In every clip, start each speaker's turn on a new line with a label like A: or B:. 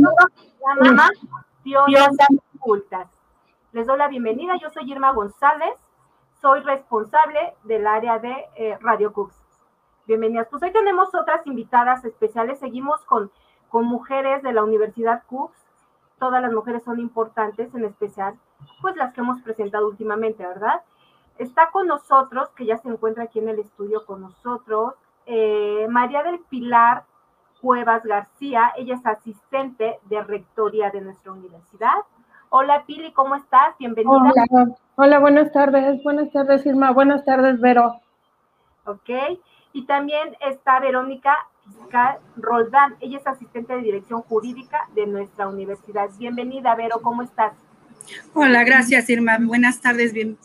A: llama Ocultas. Les doy la bienvenida, yo soy Irma González, soy responsable del área de eh, Radio Cooks. Bienvenidas. Pues hoy tenemos otras invitadas especiales, seguimos con, con mujeres de la Universidad Cooks, todas las mujeres son importantes, en especial, pues las que hemos presentado últimamente, ¿verdad? Está con nosotros, que ya se encuentra aquí en el estudio con nosotros, eh, María del Pilar Cuevas García, ella es asistente de rectoría de nuestra universidad. Hola Pili, ¿cómo estás? Bienvenida.
B: Hola, buenas tardes, buenas tardes Irma, buenas tardes Vero.
A: Ok, y también está Verónica Roldán, ella es asistente de dirección jurídica de nuestra universidad. Bienvenida Vero, ¿cómo estás?
C: Hola, gracias Irma, buenas tardes, bien,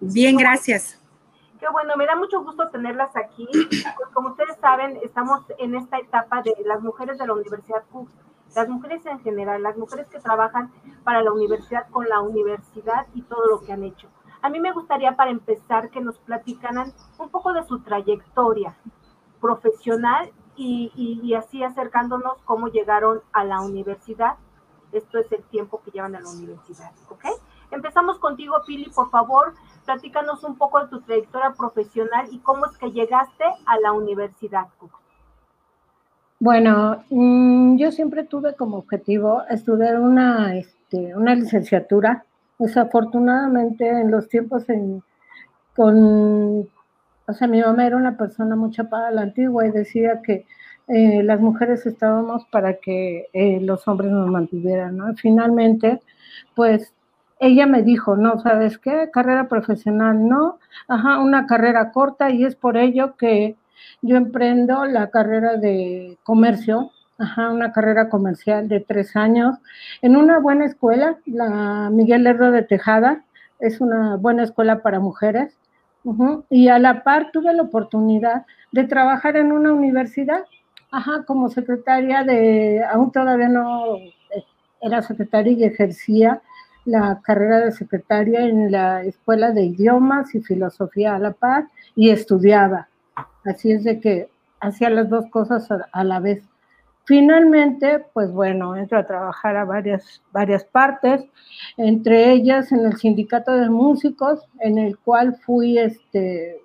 C: bien, gracias.
A: Qué bueno, me da mucho gusto tenerlas aquí. Pues, como ustedes saben, estamos en esta etapa de las mujeres de la Universidad Cook, las mujeres en general, las mujeres que trabajan para la universidad con la universidad y todo lo que han hecho. A mí me gustaría para empezar que nos platicaran un poco de su trayectoria profesional y, y así acercándonos cómo llegaron a la universidad. Esto es el tiempo que llevan a la universidad, ¿ok? Empezamos contigo, Pili, por favor, platícanos un poco de tu trayectoria profesional y cómo es que llegaste a la universidad.
B: Bueno, mm, yo siempre tuve como objetivo estudiar una, este, una licenciatura. Desafortunadamente, en los tiempos con, o sea, mi mamá era una persona muy chapada a la antigua y decía que eh, las mujeres estábamos para que eh, los hombres nos mantuvieran, ¿no? Finalmente, pues ella me dijo, no, ¿sabes qué? Carrera profesional, no, ajá, una carrera corta y es por ello que yo emprendo la carrera de comercio, ajá, una carrera comercial de tres años en una buena escuela, la Miguel Herro de Tejada, es una buena escuela para mujeres, y a la par tuve la oportunidad de trabajar en una universidad, ajá, como secretaria de, aún todavía no eh, era secretaria y ejercía la carrera de secretaria en la Escuela de Idiomas y Filosofía a la Paz y estudiaba. Así es de que hacía las dos cosas a, la vez. Finalmente, pues bueno, entro a trabajar a varias, varias partes, entre ellas en el sindicato de músicos, en el cual fui, este,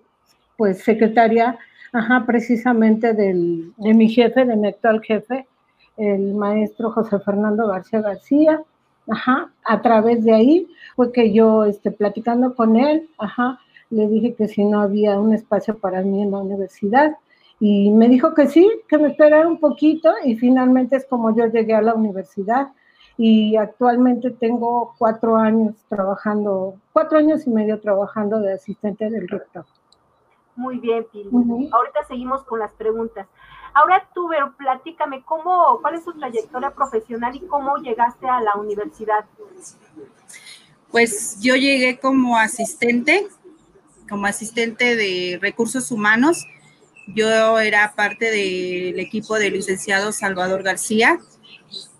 B: pues, secretaria, ajá, precisamente del, de mi jefe, de mi actual jefe, el maestro José Fernando García García, ajá, a través de ahí fue que yo, este, platicando con él, ajá, le dije que si no había un espacio para mí en la universidad y me dijo que sí, que me esperara un poquito y finalmente es como yo llegué a la universidad y actualmente tengo cuatro años trabajando, cuatro años y medio trabajando de asistente del rector.
A: Muy bien, Pili. Ahorita seguimos con las preguntas. Ahora tú, Vero, platícame, ¿cómo, ¿cuál es tu trayectoria profesional y cómo llegaste a la universidad?
C: Pues yo llegué como asistente, como asistente de recursos humanos. Yo era parte del equipo del licenciado Salvador García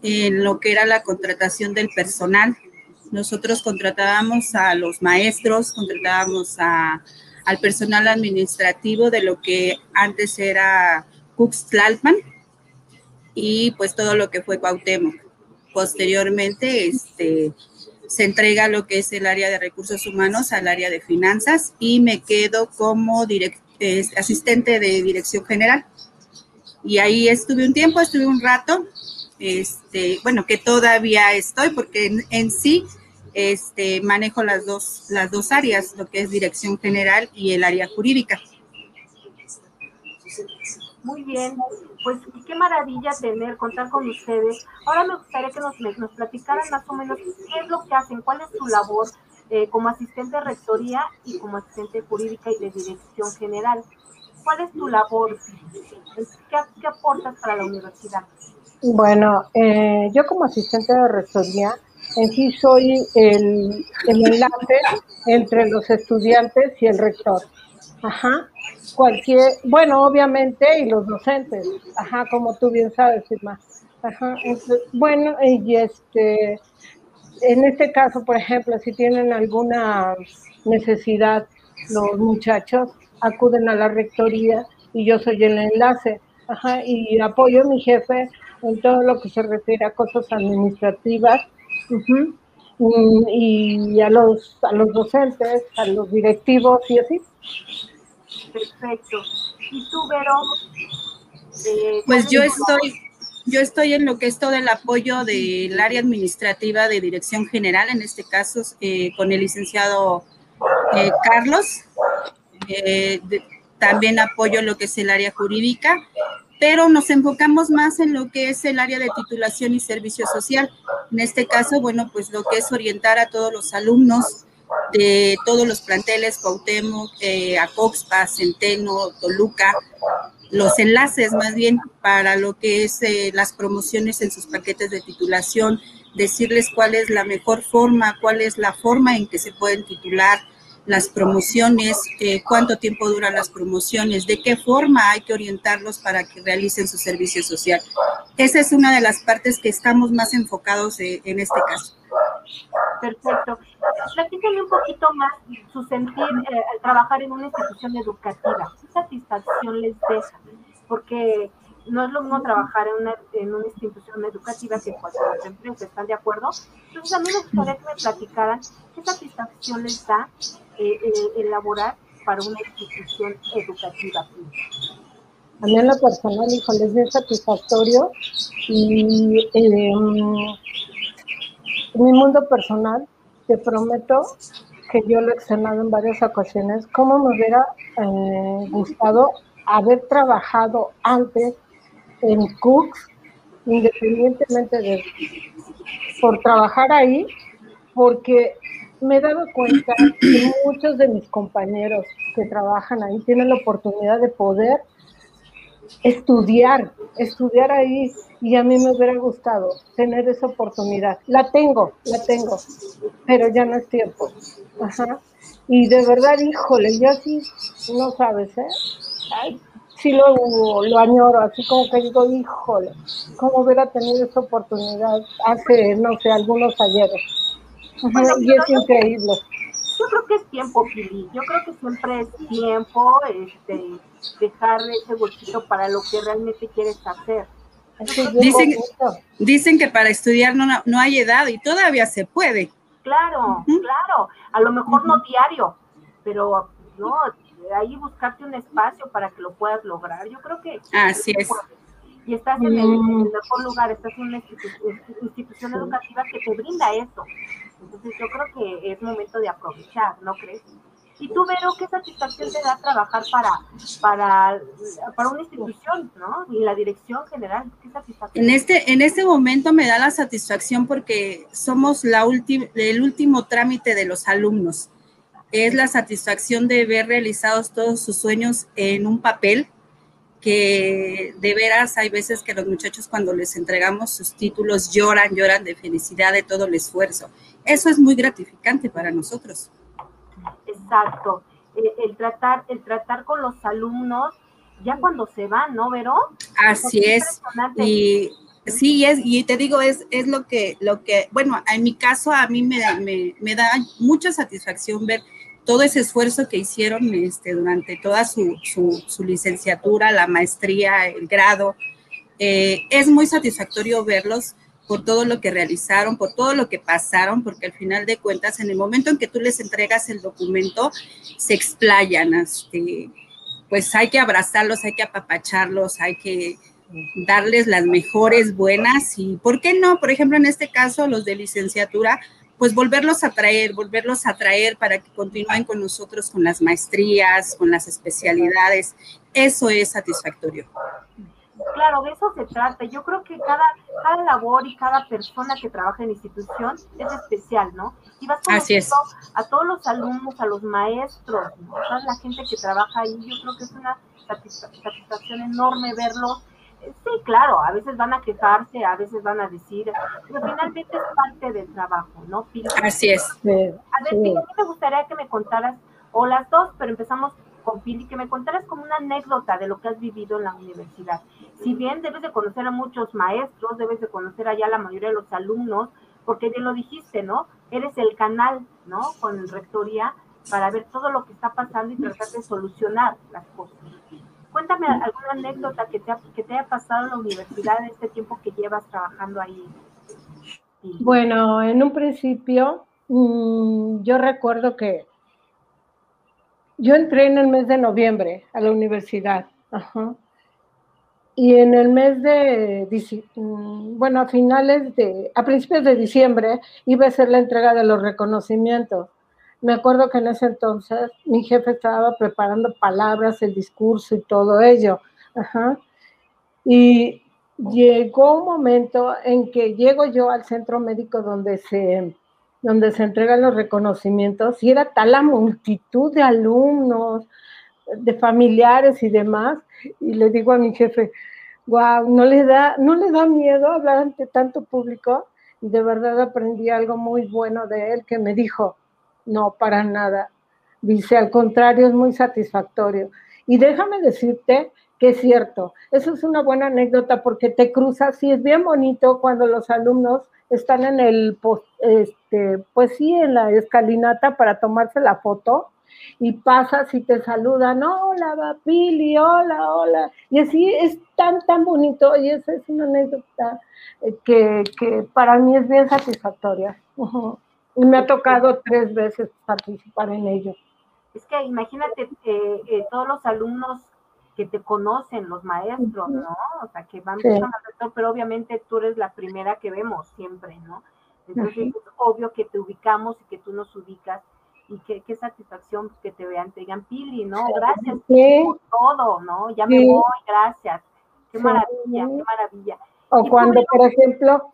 C: en lo que era la contratación del personal. Nosotros contratábamos a los maestros, contratábamos al personal administrativo de lo que antes era Cuxtlalpan y pues todo lo que fue Cuauhtémoc. Posteriormente, este, se entrega lo que es el área de recursos humanos al área de finanzas y me quedo como asistente de dirección general. Y ahí estuve un tiempo, estuve un rato, este, bueno, que todavía estoy porque en, en, sí este, manejo las dos, las dos áreas, lo que es dirección general y el área jurídica.
A: Muy bien, pues qué maravilla tener, contar con ustedes. Ahora me gustaría que nos, nos platicaran más o menos qué es lo que hacen, cuál es su labor eh, como asistente de rectoría y como asistente jurídica y de dirección general. ¿Cuál es tu labor? ¿Qué, aportas para la universidad?
B: Bueno, eh, yo como asistente de rectoría, en sí soy el, el enlace entre los estudiantes y el rector. Ajá cualquier, bueno, obviamente, y los docentes, ajá, como tú bien sabes, Irma. Ajá, bueno, y este, en este caso, por ejemplo, si tienen alguna necesidad los muchachos, acuden a la rectoría y yo soy el enlace, ajá, y apoyo a mi jefe en todo lo que se refiere a cosas administrativas. y, a los a los docentes, a los directivos y así.
A: Perfecto. ¿Y tú, Vero?
C: Eh, pues yo estoy, yo estoy en lo que es todo el apoyo del área administrativa de Dirección General, en este caso eh, con el licenciado eh, Carlos. también apoyo lo que es el área jurídica, pero nos enfocamos más en lo que es el área de titulación y servicio social. En este caso, bueno, pues lo que es orientar a todos los alumnos de todos los planteles, Cuauhtémoc, eh, Acoxpa, Centeno, Toluca, los enlaces más bien para lo que es eh, las promociones en sus paquetes de titulación, decirles cuál es la mejor forma, cuál es la forma en que se pueden titular las promociones, eh, cuánto tiempo duran las promociones, de qué forma hay que orientarlos para que realicen su servicio social. Esa es una de las partes que estamos más enfocados eh, en este caso.
A: Perfecto. Platícame un poquito más su sentir al trabajar en una institución educativa. ¿Qué satisfacción les deja? Porque no es lo mismo trabajar en una, en una institución educativa que en cualquier otra empresa, ¿están de acuerdo? Entonces a mí me gustaría que me platicaran qué satisfacción les da eh, eh, elaborar para una institución educativa.
B: A mí en lo personal, híjole, es bien satisfactorio y eh, mi mundo personal te prometo que yo lo he externado en varias ocasiones, cómo me hubiera gustado haber trabajado antes en Cooks, independientemente de por trabajar ahí, porque me he dado cuenta que muchos de mis compañeros que trabajan ahí tienen la oportunidad de poder estudiar, estudiar ahí y a mí me hubiera gustado tener esa oportunidad. La tengo, la tengo, pero ya no es tiempo. Ajá. Y de verdad, híjole, yo sí, no sabes, ¿eh? sí lo, lo añoro, así como que digo, híjole, ¿cómo hubiera tenido esa oportunidad hace, no sé, algunos ayeres? y es increíble.
A: Yo creo que es tiempo, Pili. Yo creo que siempre es tiempo este, dejar ese bolsito para lo que realmente quieres hacer.
C: Dicen, dicen que para estudiar no, no hay edad y todavía se puede.
A: Claro, claro. A lo mejor no diario, pero no, ahí buscarte un espacio para que lo puedas lograr. Yo creo que...
C: Así es.
A: Y estás en el, mejor lugar, estás en una institución, educativa que te brinda eso. Entonces yo creo que es momento de aprovechar, ¿no crees? Y tú, Vero, ¿qué satisfacción te da trabajar para, para, para una institución, ¿no? Y la dirección general, ¿qué satisfacción?
C: En este, en este momento me da la satisfacción porque somos la el último trámite de los alumnos es la satisfacción de ver realizados todos sus sueños en un papel, que de veras hay veces que los muchachos cuando les entregamos sus títulos lloran, lloran de felicidad de todo el esfuerzo. Eso es muy gratificante para nosotros.
A: Exacto. El, tratar, el tratar con los alumnos ya cuando se van, ¿no, Vero?
C: Así es. Y sí, es, y te digo, es, es lo que, lo que, bueno, en mi caso a mí me, me, me da mucha satisfacción ver todo ese esfuerzo que hicieron este, durante toda su, su, licenciatura, la maestría, el grado. Eh, es muy satisfactorio verlos por todo lo que realizaron, por todo lo que pasaron, porque al final de cuentas, en el momento en que tú les entregas el documento, se explayan. Este, pues hay que abrazarlos, hay que apapacharlos, hay que darles las mejores buenas y, ¿por qué no? Por ejemplo, en este caso, los de licenciatura, pues volverlos a traer, volverlos a traer para que continúen con nosotros con las maestrías, con las especialidades. Eso es satisfactorio.
A: Claro, de eso se trata. Yo creo que cada, cada labor y cada persona que trabaja en institución es especial, ¿no? Y vas
C: es.
A: a todos los alumnos, a los maestros, a la gente que trabaja ahí. Yo creo que es una satisfacción enorme verlos Sí, claro, a veces van a quejarse, a veces van a decir, pero finalmente es parte del trabajo, ¿no?
C: Así es.
A: a ver, Pili, a mí me gustaría que me contaras, o las dos, pero empezamos con Pili, que me contaras como una anécdota de lo que has vivido en la universidad. Si bien debes de conocer a muchos maestros, debes de conocer allá a la mayoría de los alumnos, porque bien lo dijiste, ¿no? Eres el canal, ¿no? Con rectoría para ver todo lo que está pasando y tratar de solucionar las cosas. Cuéntame alguna anécdota que te, que te haya pasado en la universidad en este tiempo que llevas trabajando ahí.
B: Bueno, en un principio, mm, yo recuerdo que yo entré en el mes de noviembre a la universidad. Y en el mes de, mm, bueno, a finales de, a principios de diciembre, iba a ser la entrega de los reconocimientos. Me acuerdo que en ese entonces mi jefe estaba preparando palabras, el discurso y todo ello. Y llegó un momento en que llego yo al centro médico donde se, donde se entregan los reconocimientos y era tal la multitud de alumnos, de familiares y demás, y le digo a mi jefe, wow, no le da, no le da miedo hablar ante tanto público, y de verdad aprendí algo muy bueno de él que me dijo, no, para nada. Dice, al contrario, es muy satisfactorio. Y déjame decirte que es cierto, eso es una buena anécdota porque te cruzas y es bien bonito cuando los alumnos están en el, este, pues sí, en la escalinata para tomarse la foto y pasas y te saludan, hola, Pili, hola, hola. Y así es tan, tan bonito y esa es una anécdota eh, que, que para mí es bien satisfactoria. Y me ha tocado tres veces participar en ello.
A: Es que imagínate eh, eh, todos los alumnos que te conocen, los maestros, ¿no? O sea, que van al rector, pero obviamente tú eres la primera que vemos siempre, ¿no? Entonces es obvio que te ubicamos y que tú nos ubicas y qué, qué satisfacción que te vean, te digan, Pili, ¿no? Gracias por todo, ¿no? Ya me voy, gracias. Qué maravilla, qué maravilla.
B: O cuando, por ejemplo...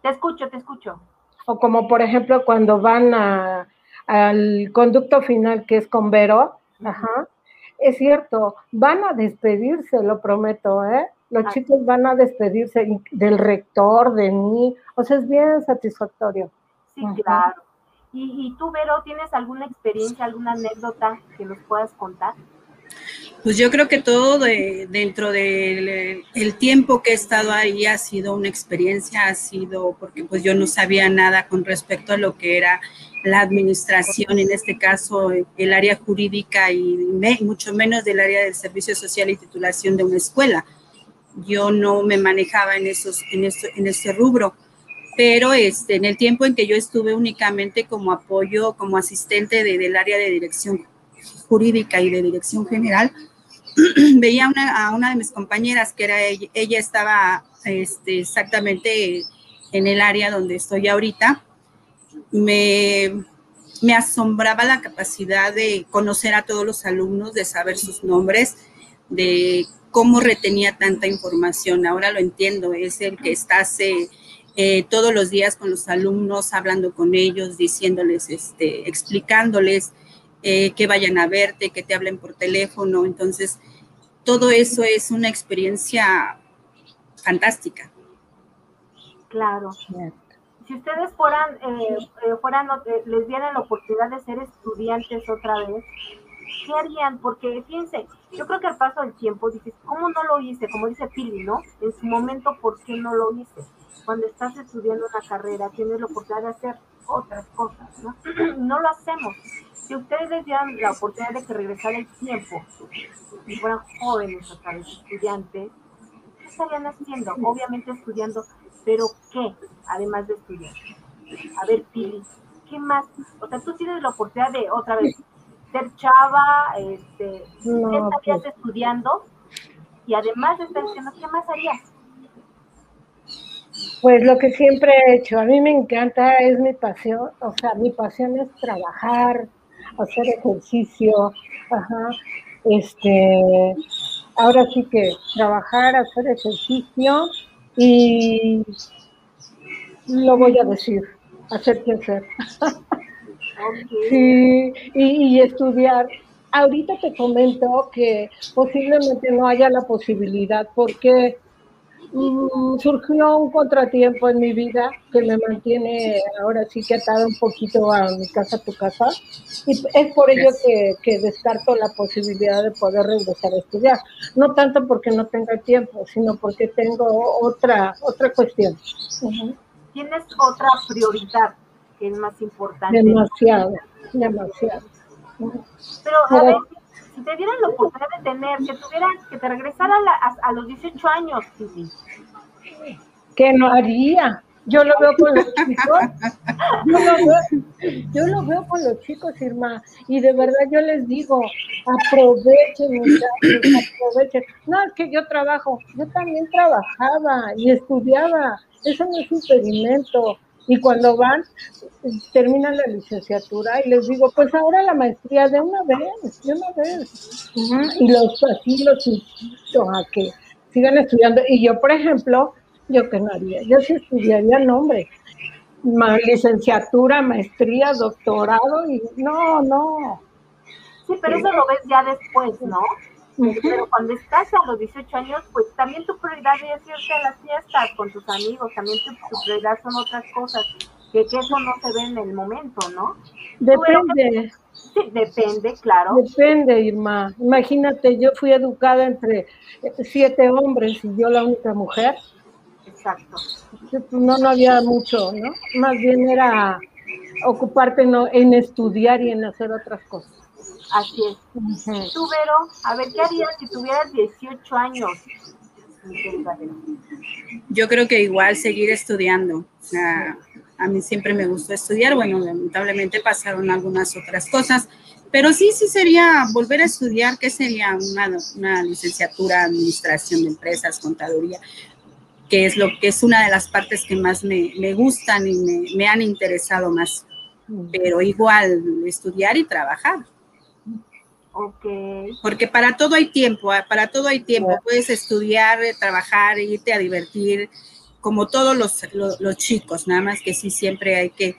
A: Te escucho, te escucho.
B: O como, por ejemplo, cuando van a, al conducto final, que es con Vero, ajá, es cierto, van a despedirse, lo prometo, ¿eh? Los chicos van a despedirse del rector, de mí, o sea, es bien satisfactorio.
A: Sí, claro. ¿Y, ¿Y, tú, Vero, tienes alguna experiencia, alguna anécdota que nos puedas contar?
C: Pues yo creo que todo de, dentro del tiempo que he estado ahí ha sido una experiencia, ha sido porque pues yo no sabía nada con respecto a lo que era la administración, en este caso el área jurídica y mucho menos del área del servicio social y titulación de una escuela. Yo no me manejaba en, esos, en, en ese rubro, pero este, en el tiempo en que yo estuve únicamente como apoyo, como asistente del área de dirección jurídica y de dirección general, veía una, a una de mis compañeras que era ella, ella estaba este, exactamente en el área donde estoy ahorita, me, me asombraba la capacidad de conocer a todos los alumnos, de saber sus nombres, de cómo retenía tanta información. Ahora lo entiendo, es el que está eh, todos los días con los alumnos, hablando con ellos, diciéndoles, este, explicándoles eh, que vayan a verte, que te hablen por teléfono. Entonces, todo eso es una experiencia fantástica.
A: Claro. Si ustedes fueran, eh, eh, fueran les dieran la oportunidad de ser estudiantes otra vez, ¿qué harían? Porque fíjense, yo creo que al paso del tiempo dices, ¿cómo no lo hice? Como dice Pili, ¿no? En su momento, ¿por qué no lo hice? Cuando estás estudiando una carrera, tienes la oportunidad de hacer otras cosas, ¿no? no lo hacemos. Si ustedes les dieran la oportunidad de que regresara el tiempo y fueran jóvenes otra vez, estudiantes, ¿qué estarían haciendo? Obviamente estudiando, pero ¿qué? Además de estudiar. A ver, Pili, ¿qué más? O sea, tú tienes la oportunidad de otra vez ser chava, este, ¿qué estarías pues. estudiando? Y además de estar diciendo, ¿qué más harías?
B: Pues lo que siempre he hecho, a mí me encanta, es mi pasión, o sea, mi pasión es trabajar, hacer ejercicio, ajá, este, ahora sí que trabajar, hacer ejercicio y lo voy a decir, hacer que hacer. Sí, y, y estudiar. Ahorita te comento que posiblemente no haya la posibilidad porque Mm, surgió un contratiempo en mi vida que me mantiene ahora sí que atado un poquito a mi casa, tu casa, y es por ello que, descarto la posibilidad de poder regresar a estudiar. No tanto porque no tenga tiempo, sino porque tengo otra, otra cuestión.
A: Tienes otra prioridad que es más importante.
B: Demasiado, demasiado.
A: Pero, a ver, si te dieran la oportunidad de tener, que tuvieran, que te regresara a, a, los 18 años, sí.
B: ¿Qué no haría? Yo lo veo con los chicos, yo lo veo, yo lo veo con los chicos, Irma, y de verdad yo les digo, aprovechen, aprovechen. No, es que yo trabajo, yo también trabajaba y estudiaba, eso no es un impedimento. Y cuando van, terminan la licenciatura y les digo, pues ahora la maestría de una vez, de una vez. Y los así los invito a que sigan estudiando. Y yo, por ejemplo, yo qué no haría, yo sí estudiaría nombre, licenciatura, maestría, doctorado, y no, no.
A: Sí, pero eso lo ves ya después, ¿no? Pero cuando estás a los 18 años, pues también tu prioridad es irte a las fiestas con tus amigos, también tu, prioridad son otras cosas, que, que, eso no se ve en el momento, ¿no?
B: Depende.
A: Sí, depende, claro.
B: Depende, Irma. Imagínate, yo fui educada entre siete hombres y yo la única mujer.
A: Exacto.
B: No, no había mucho, ¿no? Más bien era ocuparte en estudiar y en hacer otras cosas.
A: Así es. Tú, Vero, a ver, ¿qué harías si tuvieras 18 años?
C: Yo creo que igual seguir estudiando. a mí siempre me gustó estudiar. Bueno, lamentablemente pasaron algunas otras cosas, pero sí, sí sería volver a estudiar. ¿Qué sería una, una licenciatura, administración de empresas, contaduría? que es lo que es una de las partes que más me, me gustan y me, me, han interesado más. Pero igual, estudiar y trabajar.
A: Ok.
C: Porque para todo hay tiempo, ah, para todo hay tiempo. Puedes estudiar, eh, trabajar, irte a divertir, como todos los, los, chicos, nada más que sí siempre hay que,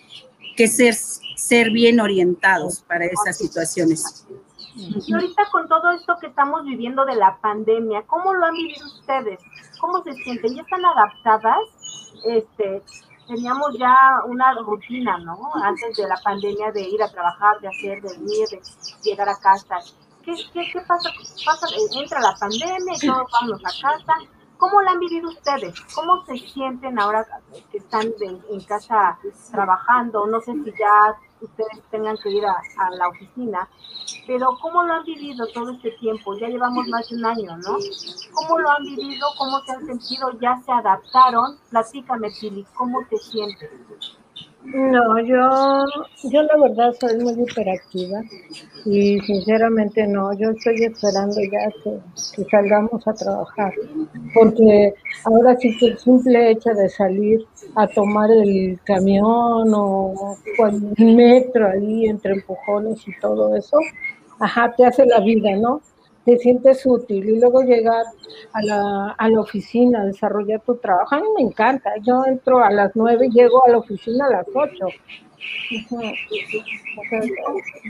C: que ser, ser bien orientados para esas situaciones.
A: Y ahorita con todo esto que estamos viviendo de la pandemia, ¿cómo lo han vivido ustedes? ¿Cómo se sienten? ¿Ya están adaptadas? Este, teníamos ya una rutina, ¿no? Antes de la pandemia de ir a trabajar, de hacer, de venir, de llegar a casa. ¿Qué, qué, qué pasa? pasa? Entra la pandemia y todos vamos a casa. ¿Cómo la han vivido ustedes? ¿Cómo se sienten ahora que están en casa trabajando? No sé si ya ustedes tengan que ir a, la oficina, pero ¿cómo lo han vivido todo este tiempo? Ya llevamos más de un año, ¿no? ¿Cómo lo han vivido? ¿Cómo se han sentido? ¿Ya se adaptaron? Platícame, Pili, ¿cómo te sientes?
B: No, yo, yo la verdad soy muy hiperactiva y sinceramente no, yo estoy esperando ya que, que, salgamos a trabajar, porque ahora sí que el simple hecho de salir a tomar el camión o el metro ahí entre empujones y todo eso, ajá, te hace la vida, ¿no? Te sientes útil y luego llegar a la, a la oficina, desarrollar tu trabajo. A mí me encanta, yo entro a las nueve y llego a la oficina a las ocho.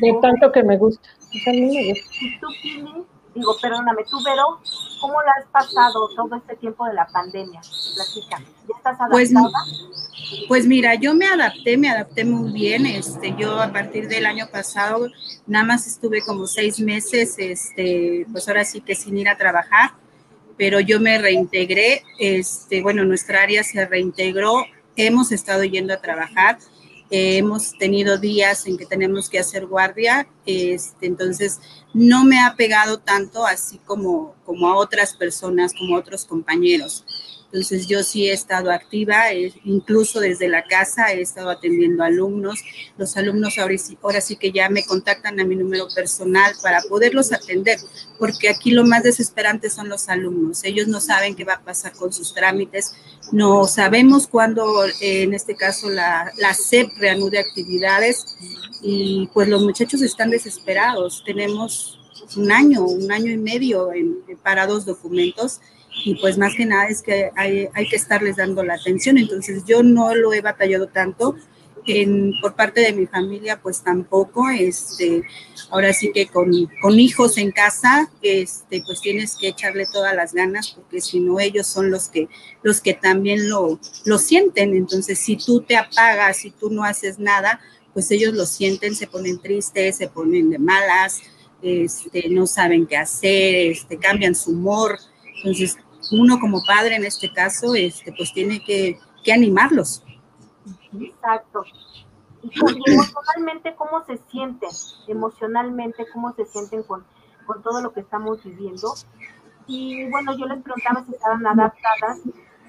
B: de tanto que me gusta. a mí me gusta.
A: ¿Y tú, Pili? Digo, perdóname, tú, Vero, ¿cómo la has pasado todo este tiempo de la pandemia? Platica. ¿Ya estás
C: pues, adaptada? Pues, pues mira, yo me adapté, me adapté muy bien. Este, yo a partir del año pasado nada más estuve como seis meses, este, pues ahora sí que sin ir a trabajar, pero yo me reintegré, este, bueno, nuestra área se reintegró, hemos estado yendo a trabajar, eh, hemos tenido días en que tenemos que hacer guardia, este, entonces no me ha pegado tanto así como, como a otras personas, como a otros compañeros. Entonces yo sí he estado activa, eh, incluso desde la casa he estado atendiendo alumnos. Los alumnos ahora sí, ahora sí que ya me contactan a mi número personal para poderlos atender, porque aquí lo más desesperante son los alumnos. Ellos no saben qué va a pasar con sus trámites, no sabemos cuándo, eh, en este caso, la, la SEP reanude actividades y pues los muchachos están desesperados. Tenemos un año, un año y medio en, para dos documentos y pues más que nada es que hay, hay, que estarles dando la atención. Entonces yo no lo he batallado tanto. En, por parte de mi familia, pues tampoco, este, ahora sí que con, con, hijos en casa, este, pues tienes que echarle todas las ganas, porque si no, ellos son los que, los que también lo, lo sienten. Entonces, si tú te apagas, si tú no haces nada, pues ellos lo sienten, se ponen tristes, se ponen de malas, este, no saben qué hacer, este, cambian su humor. Entonces, uno como padre en este caso, este, pues tiene que, animarlos.
A: Exacto. Y emocionalmente, ¿cómo se sienten? Emocionalmente, ¿cómo se sienten con con todo lo que estamos viviendo. Y bueno, yo les preguntaba si estaban adaptadas,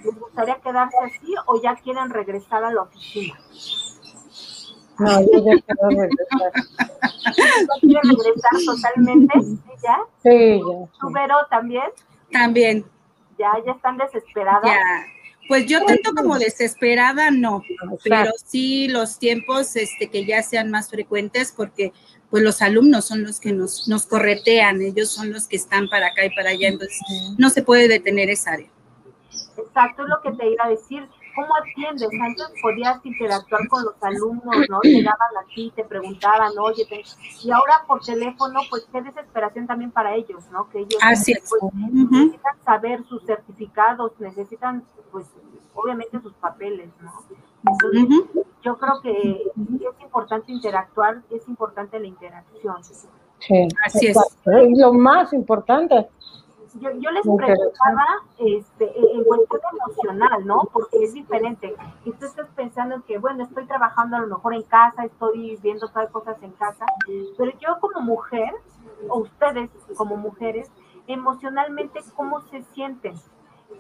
A: ¿les gustaría quedarse así o ya quieren regresar a la oficina?
B: No, yo ya quiero regresar.
A: ¿Quieren regresar totalmente? ¿Ya?
B: Sí, ya.
A: ¿Tú, Vero, también?
C: También.
A: ¿Ya, ya están desesperadas?
C: Ya. Pues yo tanto como desesperada, no, pero sí los tiempos este, que ya sean más frecuentes, porque pues los alumnos son los que nos, nos corretean, ellos son los que están para acá y para allá, entonces no se puede detener esa área.
A: Exacto, es lo que te iba a decir. ¿Cómo atiendes? Antes podías interactuar con los alumnos, ¿no? Llegaban aquí, te preguntaban, oye, te... y ahora por teléfono, pues qué desesperación también para ellos, ¿no? Que ellos
C: Así es.
A: pues, necesitan saber sus certificados, necesitan, pues, obviamente sus papeles, ¿no? Entonces, yo creo que es importante interactuar, es importante la interacción.
B: Sí,
C: Así es.
B: Es lo más importante.
A: Yo, yo les preguntaba este, en cuestión emocional, ¿no? Porque es diferente. Y tú estás pensando en que, bueno, estoy trabajando a lo mejor en casa, estoy viendo todas cosas en casa, pero yo como mujer, o ustedes como mujeres, emocionalmente, ¿cómo se sienten?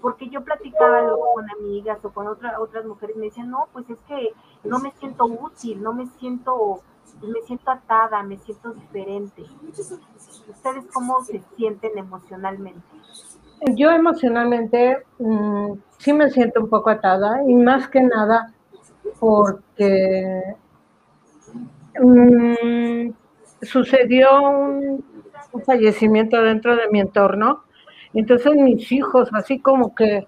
A: Porque yo platicaba luego con amigas o con otra, otras mujeres, me decían, no, pues es que no me siento útil, no me siento, me siento atada, me siento diferente. ¿Ustedes cómo se sienten emocionalmente?
B: Yo emocionalmente mm, sí me siento un poco atada y más que nada porque mm, sucedió un, un fallecimiento dentro de mi entorno. Entonces mis hijos así como que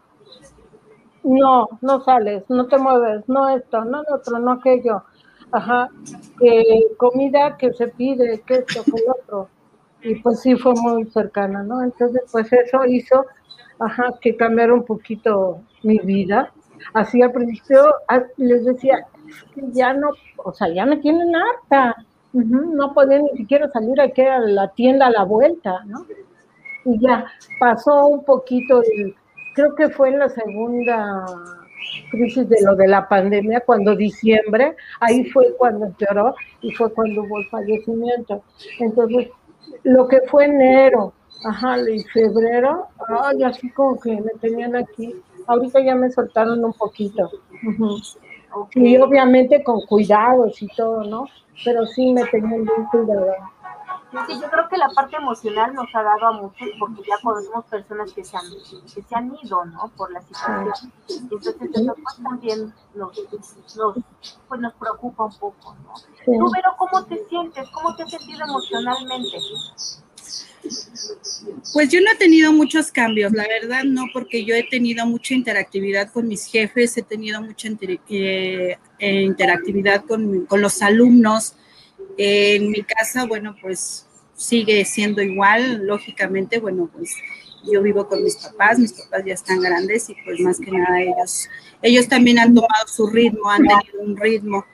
B: no, no sales, no te mueves, no esto, no lo otro, no aquello. Ajá, comida que se pide, que esto, que otro. Y pues sí fue muy cercana, ¿no? Entonces pues eso hizo, ajá, que cambiara un poquito mi vida. Así al principio les decía, "Es que ya no, o sea, ya me tienen harta. No podía ni siquiera salir aquí a la tienda a la vuelta, ¿no? Y ya pasó un poquito, creo que fue en la segunda crisis de lo de la pandemia, cuando diciembre, ahí fue cuando empeoró y fue cuando hubo el fallecimiento. Entonces, lo que fue enero, ajá, y febrero, ay, así como que me tenían aquí. Ahorita ya me soltaron un poquito. Y obviamente con cuidados y todo, ¿no? Pero sí me tenían bien cuidado.
A: Sí, yo creo que la parte emocional nos ha dado a muchos porque ya conocemos personas que se han, que se han ido, ¿no? Por la situación. Entonces eso pues también nos, nos, pues, nos preocupa un poco, ¿no?
B: Sí.
A: Tú, Vero, ¿cómo te sientes? ¿Cómo te has sentido emocionalmente?
C: Pues yo no he tenido muchos cambios, la verdad no, porque yo he tenido mucha interactividad con mis jefes, he tenido mucha inter- eh, eh, interactividad con, con los alumnos. En mi casa, bueno, pues sigue siendo igual, lógicamente, bueno, pues yo vivo con mis papás, mis papás ya están grandes y pues más que nada ellos, ellos también han tomado su ritmo, han tenido un ritmo,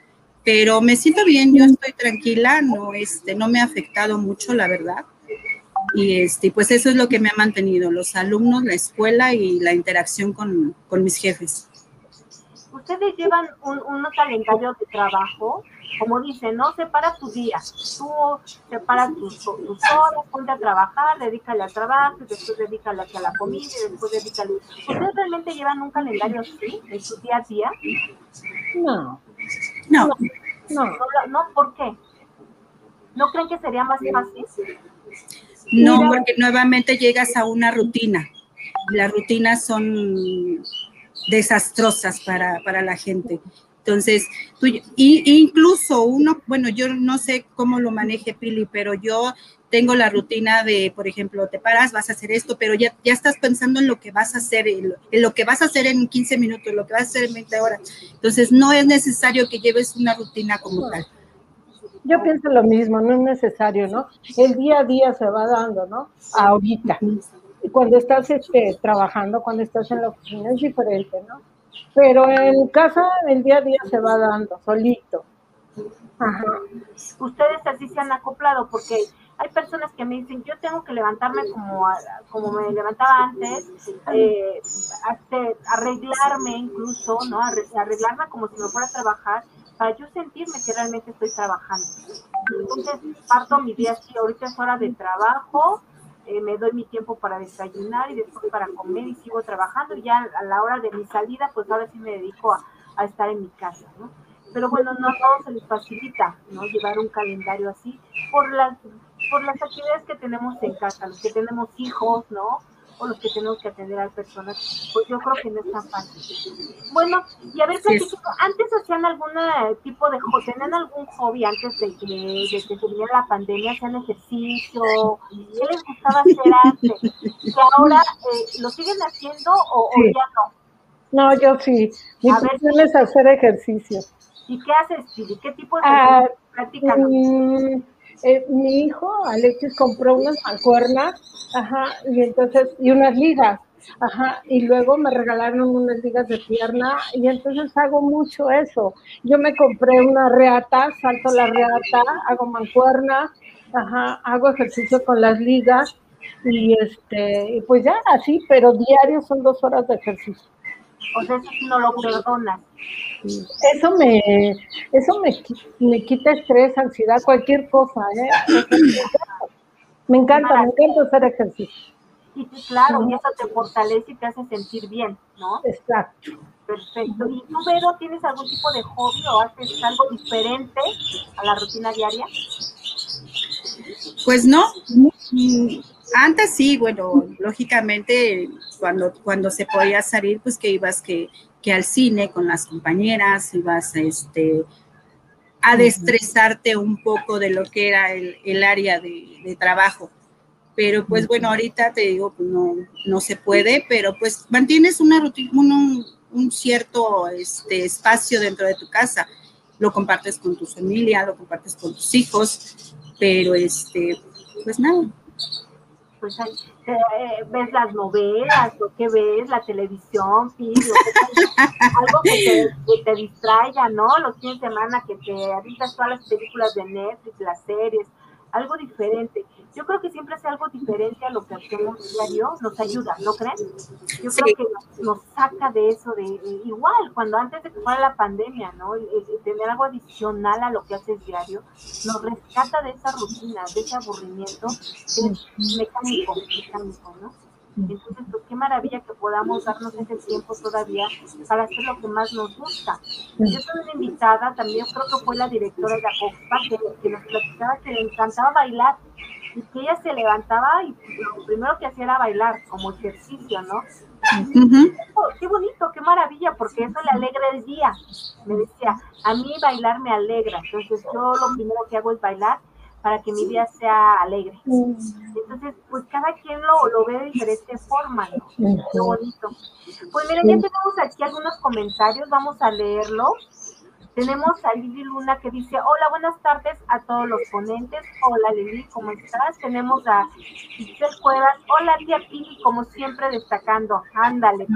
C: pero me siento bien, yo estoy tranquila, no, este, no me ha afectado mucho, la verdad. Y este, pues eso es lo que me ha mantenido, los alumnos, la escuela y la interacción con, con mis jefes.
A: Ustedes llevan un, un calendario de trabajo, como dicen, ¿no? Separa tu día. Tú separas tus, tus horas, ponte a trabajar, dedícale al trabajo, después dedícale a la comida, después dedícale. ¿Ustedes realmente llevan un calendario así, en su día a día?
B: No,
C: No,
B: no.
A: No, ¿por qué? ¿No creen que sería más fácil?
C: no,
B: Mira.
C: porque nuevamente llegas a una rutina. Las rutinas son desastrosas para, para la gente. Entonces, tú, y, incluso uno, bueno, yo no sé cómo lo maneje Pili, pero yo tengo la rutina de, por ejemplo, te paras, vas a hacer esto, pero ya, ya estás pensando en lo que vas a hacer, en lo, en lo que vas a hacer en 15 minutos, en lo que vas a hacer en 20 horas. Entonces, no es necesario que lleves una rutina como tal.
B: Yo pienso lo mismo, no es necesario, ¿no? El día a día se va dando, ¿no? Ahorita. Cuando estás este, trabajando, cuando estás en la oficina es diferente, ¿no? Pero en casa el día a día se va dando, solito. Ajá.
A: Ustedes así se han acoplado, porque hay personas que me dicen, yo tengo que levantarme como, como me levantaba antes, eh, arreglarme incluso, ¿no? Arre- Arreglarme como si me fuera a trabajar, para yo sentirme que realmente estoy trabajando. Entonces, parto mi día así, ahorita es hora de trabajo, eh, me doy mi tiempo para desayunar y después para comer y sigo trabajando. Y ya a la hora de mi salida, pues ahora sí me dedico a, estar en mi casa, ¿no? Pero bueno, no a todos se les facilita, ¿no? Llevar un calendario así por las, por las actividades que tenemos en casa, los que tenemos hijos, ¿no? O los que tenemos que atender a personas, pues yo creo que no es tan fácil. Bueno, y a ver, antes hacían algún tipo de, tenían algún hobby antes de que, de que se viniera la pandemia, hacían ejercicio, ¿qué les gustaba hacer antes? Y ahora, eh, ¿lo siguen haciendo o, ya no?
B: No, yo sí. Mi a es hacer ejercicio.
A: ¿Y qué haces, Chili? ¿Qué tipo de ah, ejercicio
B: mm, eh, mi hijo, Alexis, compró unas mancuernas Ajá, y entonces, y unas ligas, ajá, y luego me regalaron unas ligas de pierna, y entonces hago mucho eso. Yo me compré una reata, salto la reata, hago mancuerna, ajá, hago ejercicio con las ligas, y este, pues ya así, pero diario son dos horas de ejercicio.
A: O sea, eso no lo perdonas.
B: Eso me, eso me, me quita estrés, ansiedad, cualquier cosa, ¿eh? Me encanta, me encanta hacer ejercicio.
A: Y claro, y eso te fortalece y te hace sentir bien, ¿no?
B: Exacto.
A: Perfecto. ¿Y tú, Vero, tienes algún tipo de hobby o haces algo diferente a la rutina diaria?
C: Pues no. Antes sí, bueno, lógicamente cuando, cuando se podía salir, pues que ibas que, que al cine con las compañeras, ibas este, a destresarte un poco de lo que era el, área de, trabajo. Pero pues bueno, ahorita te digo, pues, no, no se puede, pero pues mantienes una rutina, un, cierto este, espacio dentro de tu casa. Lo compartes con tu familia, lo compartes con tus hijos, pero este, pues nada.
A: Pues eh, ves las novelas, lo que ves, la televisión, algo que te, distraiga, ¿no? Los fines de semana que te avisas todas las películas de Netflix, las series, algo diferente. Yo creo que siempre hace algo diferente a lo que hacemos diario, nos ayuda, ¿no crees? Yo creo que nos, saca de eso, de igual, cuando antes de que fuera la pandemia, ¿no? tener algo adicional a lo que haces diario, nos rescata de esa rutina, de ese aburrimiento es mecánico, mecánico, ¿no? Entonces, pues qué maravilla que podamos darnos ese tiempo todavía para hacer lo que más nos gusta. Yo soy una invitada, también creo que fue la directora de la que, que nos platicaba que le encantaba bailar y que ella se levantaba y lo primero que hacía era bailar como ejercicio, ¿no? Qué bonito, qué maravilla, porque eso le alegra el día. Me decía, a mí bailar me alegra, entonces yo lo primero que hago es bailar para que mi día sea alegre. Entonces, pues cada quien lo, lo ve de diferente forma, ¿no? Qué bonito. Pues miren, ya tenemos aquí algunos comentarios, vamos a leerlos. Tenemos a Lili Luna que dice, hola, buenas tardes a todos los ponentes. Hola Lili, ¿cómo estás? Tenemos a Giselle Cuevas. Hola tía Pili, como siempre destacando. Ándale.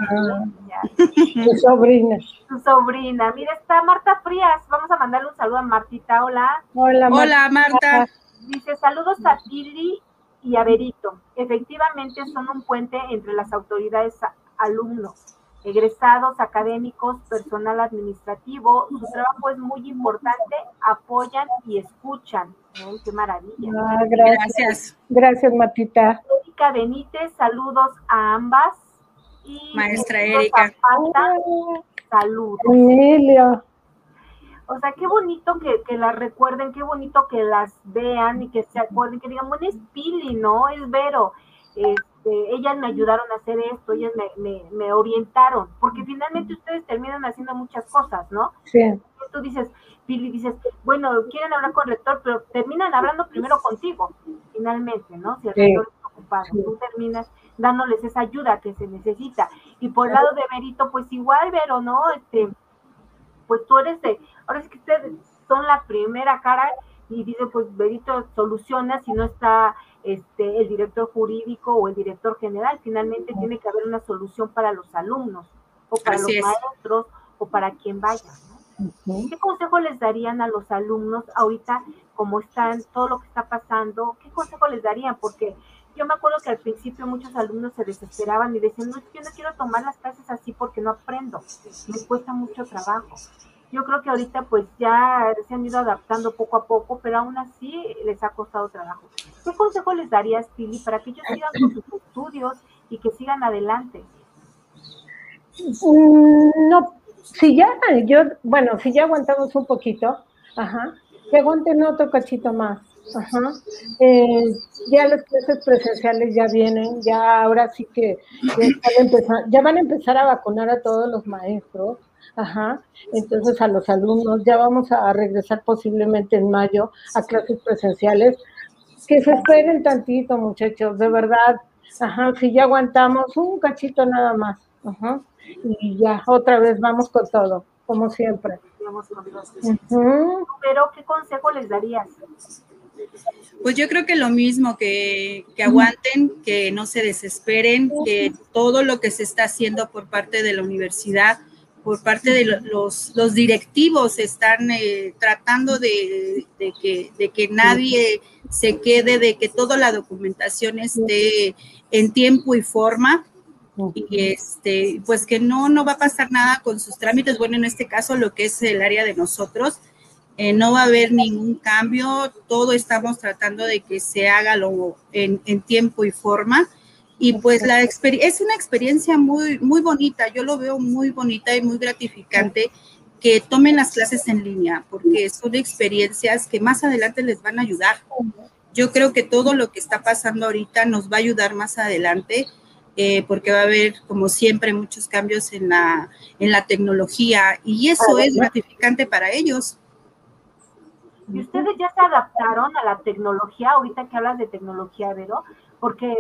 B: Tu sobrina.
A: Tu sobrina. Mira, está Marta Frías. Vamos a mandarle un saludo a Martita. Hola.
C: Hola, Marta. Hola, Marta.
A: Dice, saludos a Pili y a Berito. Efectivamente son un puente entre las autoridades alumnos egresados, académicos, personal administrativo. Su trabajo es muy importante, apoyan y escuchan. ¡Qué maravilla!
B: Ah, gracias. Gracias, Matita.
A: Erika Benítez, saludos a ambas.
C: Y Maestra Erika.
A: saludos.
B: Emilia.
A: O sea, qué bonito que, que las recuerden, qué bonito que las vean y que se acuerden, que digan, bueno, es Pili, ¿no? Es Vero. Este, ellas me ayudaron a hacer esto, ellas me, orientaron, porque finalmente ustedes terminan haciendo muchas cosas, ¿no?
B: Sí.
A: tú dices, Pili, dices, bueno, quieren hablar con el rector, pero terminan hablando primero contigo, finalmente, ¿no? Si el rector está ocupado, tú terminas dándoles esa ayuda que se necesita. Y por el lado de Berito, pues igual, Vero, ¿no? Este, pues tú eres de, ahora es que ustedes son la primera cara y dice, pues Berito soluciona si no está este, el director jurídico o el director general. Finalmente tiene que haber una solución para los alumnos o para los maestros o para quien vaya. ¿Qué consejo les darían a los alumnos ahorita, como están, todo lo que está pasando? ¿Qué consejo les darían? Porque yo me acuerdo que al principio muchos alumnos se desesperaban y decían, no, yo no quiero tomar las clases así porque no aprendo, me cuesta mucho trabajo. Yo creo que ahorita pues ya se han ido adaptando poco a poco, pero aún así les ha costado trabajo. ¿Qué consejo les darías, Pili, para que ellos sigan con sus estudios y que sigan adelante?
B: Mm, no, si ya, yo, bueno, si ya aguantamos un poquito, ajá, que otro cachito más. Ajá. Eh, ya las clases presenciales ya vienen, ya ahora sí que ya, van a empezar a vacunar a todos los maestros, ajá. Entonces a los alumnos ya vamos a regresar posiblemente en mayo a clases presenciales. Que se esperen tantito, muchachos, de verdad. Ajá, si ya aguantamos un cachito nada más. Ajá. Y ya, otra vez vamos con todo, como siempre.
A: Pero, ¿qué consejo les darías?
C: Pues yo creo que lo mismo, que, que, aguanten, que no se desesperen, que todo lo que se está haciendo por parte de la universidad, por parte de los, los directivos, están eh, tratando de, de, que, de que nadie se quede, de que toda la documentación esté en tiempo y forma y este, pues que no, no va a pasar nada con sus trámites. Bueno, en este caso, lo que es el área de nosotros, eh, no va a haber ningún cambio. Todo estamos tratando de que se haga lo, en, en tiempo y forma. Y pues la es una experiencia muy, muy bonita. Yo lo veo muy bonita y muy gratificante que tomen las clases en línea, porque son experiencias que más adelante les van a ayudar. Yo creo que todo lo que está pasando ahorita nos va a ayudar más adelante eh, porque va a haber, como siempre, muchos cambios en la, en la tecnología y eso es gratificante para ellos.
A: ¿Y ustedes ya se adaptaron a la tecnología, ahorita que hablas de tecnología, Vero? Porque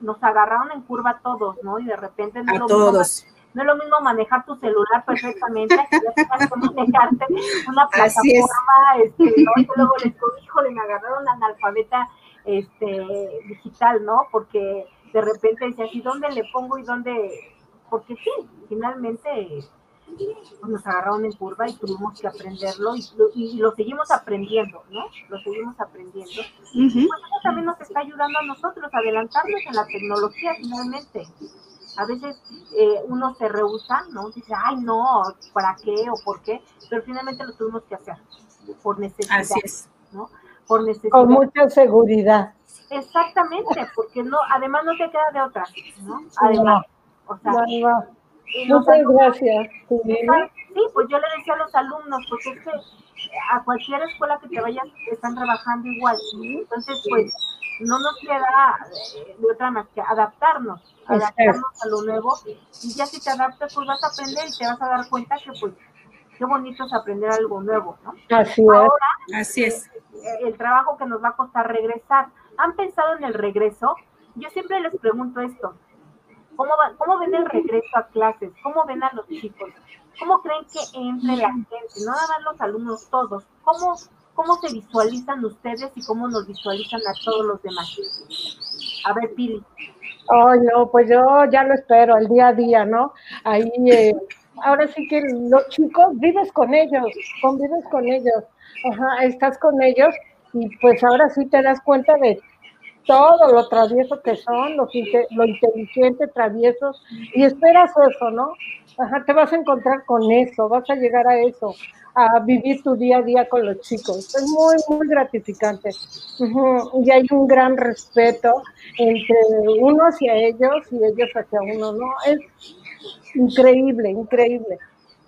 A: nos agarraron en curva todos, ¿no? Y de repente
C: no, a lo todos.
A: Mismo, no es lo mismo manejar tu celular perfectamente que manejarte una plataforma, este, ¿no? Y luego les digo, híjole, me agarraron analfabeta este, digital, ¿no? Porque de repente decía, ¿y dónde le pongo y dónde? Porque sí, finalmente pues, nos agarraron en curva y tuvimos que aprenderlo y, lo seguimos aprendiendo, ¿no? Lo seguimos aprendiendo. Y pues eso también nos está ayudando a nosotros a adelantarnos en la tecnología finalmente. A veces eh, uno se rehúsa, ¿no? Dice, ay, no, ¿para qué o por qué? Pero finalmente lo tuvimos que hacer por necesidad,
C: Así es.
A: ¿no? Por necesidad.
B: Con mucha seguridad.
A: Exactamente, porque no, además no te queda de otra, ¿no? Además, o sea,
B: muchas gracias.
A: Sí, pues yo le decía a los alumnos, porque es que a cualquier escuela que te vayas están trabajando igual, entonces pues no nos queda eh, de otra más que adaptarnos, adaptarnos a lo nuevo y ya si te adaptas pues vas a aprender y te vas a dar cuenta que pues qué bonito es aprender algo nuevo, ¿no?
B: Así es.
A: Ahora,
C: Así es.
A: El, el trabajo que nos va a costar regresar ¿Han pensado en el regreso? Yo siempre les pregunto esto. ¿Cómo, ¿Cómo ven el regreso a clases? ¿Cómo ven a los chicos? ¿Cómo creen que entre la gente? No nada más los alumnos, todos. ¿Cómo, ¿Cómo se visualizan ustedes y cómo nos visualizan a todos los demás? A ver, Pili.
B: Oh, no, pues yo ya lo espero, el día a día, ¿no? Ahí, eh, ahora sí que los chicos vives con ellos, convives con ellos, Ajá, estás con ellos y pues ahora sí te das cuenta de todo lo travieso que son, lo, lo inteligente, traviesos, y esperas eso, ¿no? Te vas a encontrar con eso, vas a llegar a eso, a vivir tu día a día con los chicos. Es muy, muy gratificante. Y hay un gran respeto entre uno hacia ellos y ellos hacia uno, ¿no? Es increíble, increíble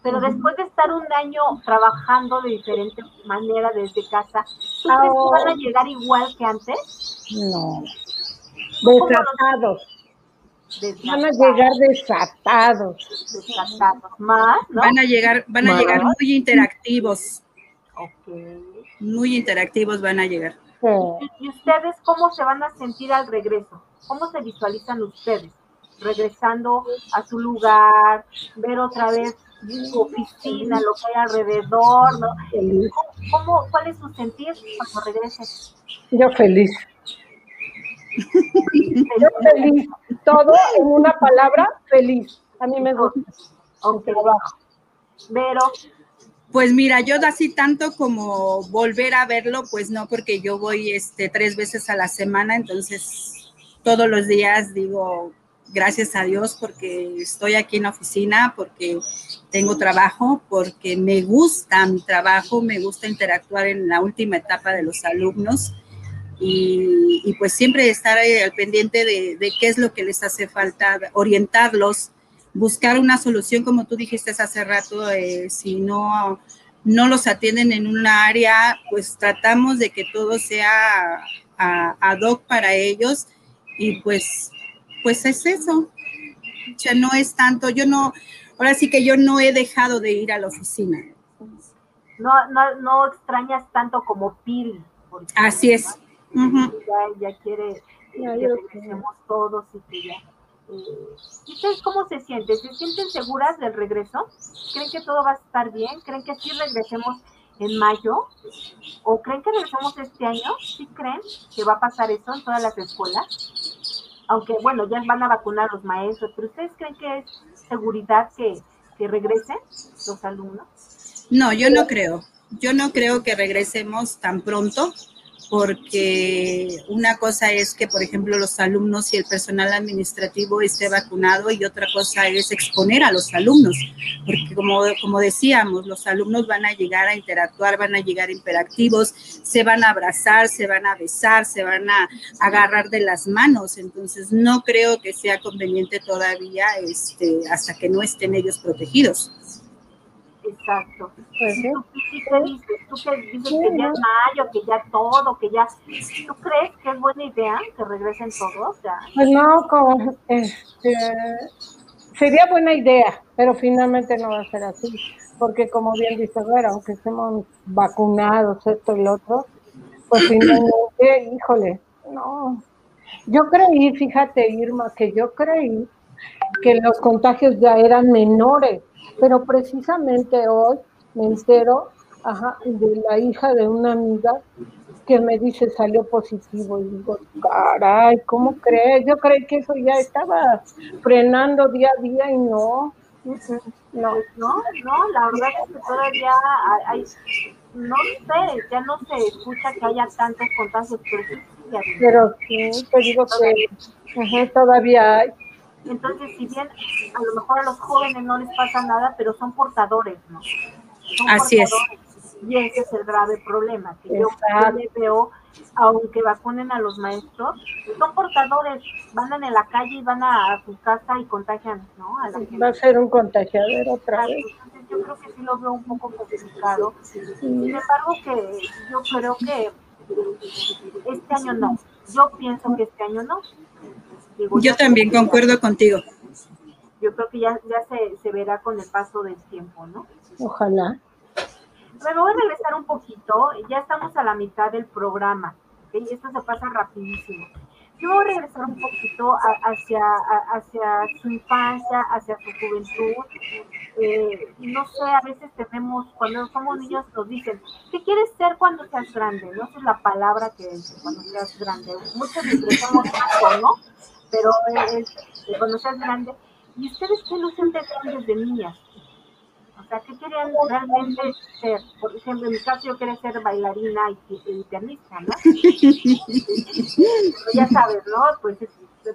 A: pero después de estar un año trabajando de diferente manera desde casa, ¿tú crees que van a llegar igual que antes?
B: No. Desatados. Van a llegar desatados.
A: Desatados. Más, ¿no?
C: Van a llegar, van a llegar muy interactivos. Okay. Muy interactivos van a llegar.
A: ¿Y ustedes cómo se van a sentir al regreso? ¿Cómo se visualizan ustedes? Regresando a su lugar, ver otra vez su oficina, lo que hay alrededor, ¿no? ¿Cómo, ¿Cuál es su sentir cuando regreses?
B: Yo feliz. Yo feliz. Todo en una palabra, feliz. A mí me gusta.
A: Aunque trabajo. Pero.
C: Pues mira, yo así tanto como volver a verlo, pues no, porque yo voy este tres veces a la semana, entonces todos los días digo, gracias a Dios porque estoy aquí en la oficina, porque tengo trabajo, porque me gusta mi trabajo, me gusta interactuar en la última etapa de los alumnos y, pues siempre estar al pendiente de, qué es lo que les hace falta, orientarlos, buscar una solución, como tú dijiste hace rato, eh, si no, no los atienden en un área, pues tratamos de que todo sea ad hoc para ellos y pues, pues es eso. O sea, no es tanto, yo no, ahora sí que yo no he dejado de ir a la oficina.
A: No, no, no extrañas tanto como Pil.
C: Así es
A: ya, quiere que regresemos todos y que ya. Eh, ¿Y ustedes cómo se sienten? ¿Se sienten seguras del regreso? ¿Creen que todo va a estar bien? ¿Creen que sí regresemos en mayo? ¿O creen que regresamos este año? ¿Sí creen que va a pasar eso en todas las escuelas? Aunque, bueno, ya van a vacunar los maestros, pero ¿ustedes creen que es seguridad que, que regresen los alumnos?
C: No, yo no creo. Yo no creo que regresemos tan pronto porque una cosa es que, por ejemplo, los alumnos y el personal administrativo esté vacunado y otra cosa es exponer a los alumnos, porque como, como decíamos, los alumnos van a llegar a interactuar, van a llegar interactivos, se van a abrazar, se van a besar, se van a agarrar de las manos, entonces no creo que sea conveniente todavía este, hasta que no estén ellos protegidos.
A: Exacto. Pues, ¿Tú, qué dices? ¿Tú que dices que ya es mayo, que ya todo, que ya... ¿Tú crees que es buena idea que regresen todos?
B: Pues no, como, este, sería buena idea, pero finalmente no va a ser así. Porque como bien dice Vera, aunque estemos vacunados, esto y lo otro, pues finalmente, híjole, no. Yo creí, fíjate Irma, que yo creí que los contagios ya eran menores pero precisamente hoy me entero de la hija de una amiga que me dice salió positivo y digo, caray, ¿cómo crees? Yo creí que eso ya estaba frenando día a día y no.
A: No, no, no, la verdad es que todavía hay, no sé, ya no se escucha que haya tantos contagios, pero
B: sí, pero sí, te digo que todavía hay.
A: Entonces, si bien a lo mejor a los jóvenes no les pasa nada, pero son portadores, ¿no?
C: Así es.
A: Y ese es el grave problema, que yo veo, aunque vacunen a los maestros, son portadores, van en la calle y van a, su casa y contagian, ¿no?
B: Va a ser un contagiador otra vez.
A: Entonces, yo creo que sí lo veo un poco complicado. Sin embargo, que yo creo que este año no. Yo pienso que este año no
C: yo también concuerdo contigo.
A: Yo creo que ya, ya se, se, verá con el paso del tiempo, ¿no?
B: Ojalá.
A: Pero voy a regresar un poquito, ya estamos a la mitad del programa, ¿okay? esto se pasa rapidísimo. Yo voy a regresar un poquito hacia, hacia su infancia, hacia su juventud. Eh, no sé, a veces tenemos, cuando somos niños nos dicen, ¿qué quieres ser cuando seas grande? No esa es la palabra que cuando seas grande. Muchos somos ¿no? Pero es, cuando seas grande. ¿Y ustedes qué lucen de grandes de niñas? O sea, ¿qué querían realmente ser? Por ejemplo, en mi caso yo quería ser bailarina y, pianista, ¿no? ya sabes, ¿no? Pues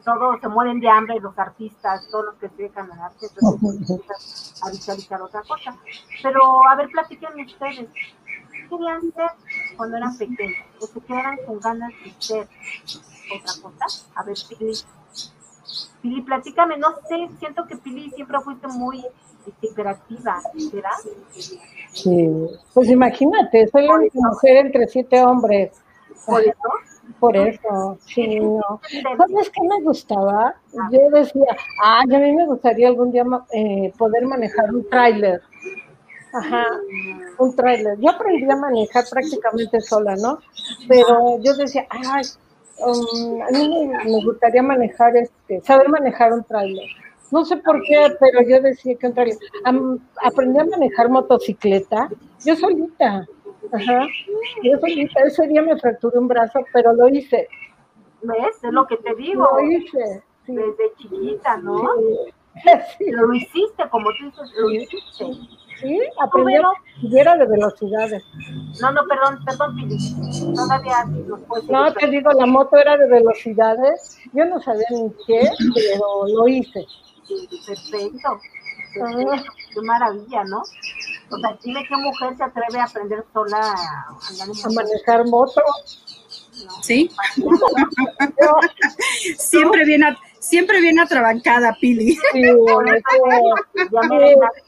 A: todos se mueren de hambre los artistas, todos los que se dejan al arte, entonces a visualizar otra cosa. Pero, a ver, platiquen ustedes. ¿Qué querían ser cuando eran pequeños? ¿O se quedaran con ganas de ser otra cosa? A ver, Pili. Pili, platícame, no sé, siento que Pili siempre fuiste muy este, hiperactiva, ¿verdad?
B: Sí, pues imagínate, soy una mujer entre siete hombres.
A: ¿Por eso?
B: Por eso, sí, no. ¿Sabes qué me gustaba? Yo decía, ah, a mí me gustaría algún día eh, poder manejar un tráiler. Ajá, un tráiler. Yo aprendí a manejar prácticamente sola, ¿no? Pero yo decía, ay, Um, a mí me, gustaría manejar, este, saber manejar un trailer. No sé por qué, pero yo decía que un trailer. aprendí a manejar motocicleta, yo solita. Ajá, yo solita. Ese día me fracturé un brazo, pero lo hice.
A: ¿Ves? Es lo que te digo.
B: Lo hice.
A: Desde chiquita, ¿no? Sí. Lo hiciste, como tú dices, lo hiciste.
B: Sí, aprendí a de velocidades.
A: No, no, perdón, perdón, Pili. Todavía
B: No, te digo, la moto era de velocidades. Yo no sabía ni qué, pero lo hice.
A: Perfecto. Ah. Qué maravilla, ¿no? O sea, dime qué mujer se atreve a aprender sola a,
B: a manejar moto.
C: ¿Sí? siempre bien siempre bien atrabancada, Pili. Sí, por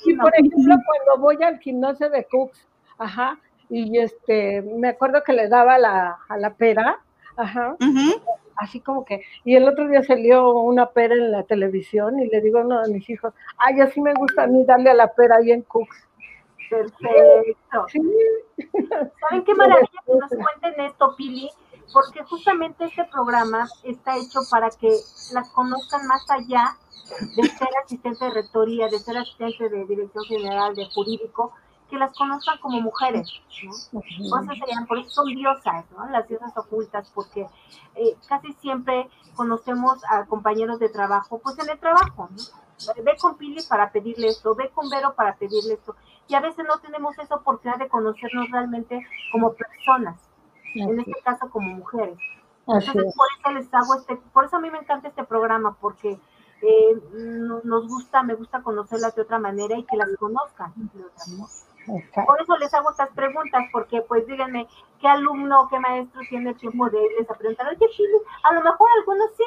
B: y por ejemplo, cuando voy al gimnasio de Cooks, ajá, y este, me acuerdo que le daba la, a la pera, ajá, así como que, y el otro día salió una pera en la televisión y le digo a uno de mis hijos, ay, así me gusta a mí darle a la pera ahí en Cooks.
A: Perfecto. ¿Saben qué maravilla que nos cuenten esto, Pili? Porque justamente este programa está hecho para que las conozcan más allá de ser asistente de rectoría, de ser asistente de dirección general, de jurídico, que las conozcan como mujeres, ¿no? por eso son diosas, ¿no? Las diosas ocultas, porque eh, casi siempre conocemos a compañeros de trabajo, pues en el trabajo, ¿no? Ve con Pili para pedirle esto, ve con Vero para pedirle esto, y a veces no tenemos esa oportunidad de conocernos realmente como personas, en este caso como mujeres. Entonces, por eso les hago este, por eso a mí me encanta este programa, porque eh, nos gusta, me gusta conocerlas de otra manera y que las conozcan Por eso les hago estas preguntas, porque pues díganme, ¿qué alumno, qué maestro tiene tiempo de irles a preguntar? Oye, Chile, a lo mejor algunos sí,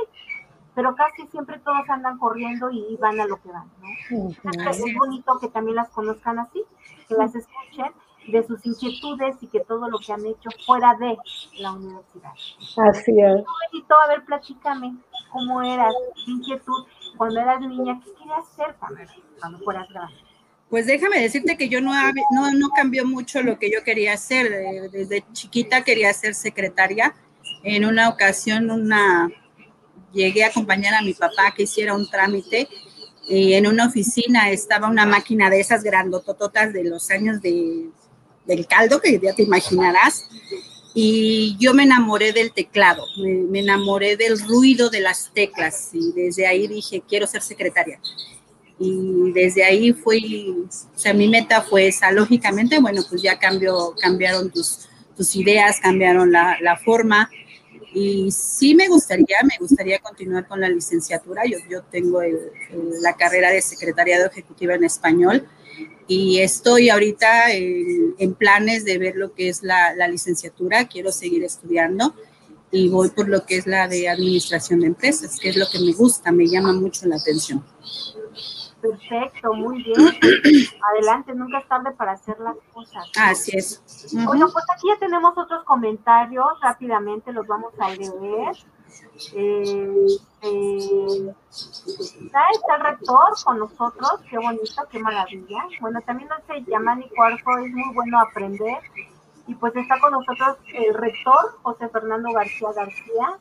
A: pero casi siempre todos andan corriendo y van a lo que van, ¿no? es bonito que también las conozcan así, que las escuchen de sus inquietudes y que todo lo que han hecho fuera de la universidad.
B: Así es.
A: a ver, platícame, ¿cómo eras? ¿Qué inquietud? Cuando eras niña, ¿qué querías hacer cuando, fueras grande?
C: Pues déjame decirte que yo no, no, no cambió mucho lo que yo quería hacer. Desde chiquita quería ser secretaria. En una ocasión, una llegué a acompañar a mi papá que hiciera un trámite y en una oficina estaba una máquina de esas grandotototas de los años de del caldo, que ya te imaginarás. Y yo me enamoré del teclado, me, enamoré del ruido de las teclas y desde ahí dije, quiero ser secretaria. Y desde ahí fue, o sea, mi meta fue esa. Lógicamente, bueno, pues ya cambió, cambiaron tus, tus ideas, cambiaron la, la forma. Y sí me gustaría, me gustaría continuar con la licenciatura. Yo, yo tengo la carrera de secretariado ejecutiva en español y estoy ahorita en, planes de ver lo que es la, licenciatura, quiero seguir estudiando y voy por lo que es la de administración de empresas, que es lo que me gusta, me llama mucho la atención.
A: Perfecto, muy bien. Adelante, nunca es tarde para hacer las cosas.
C: Así es.
A: Bueno, pues aquí ya tenemos otros comentarios, rápidamente los vamos a leer. Eh, eh, está el rector con nosotros, qué bonito, qué maravilla. Bueno, también hace Yamani Cuarzo, es muy bueno aprender. Y pues está con nosotros el rector, José Fernando García García,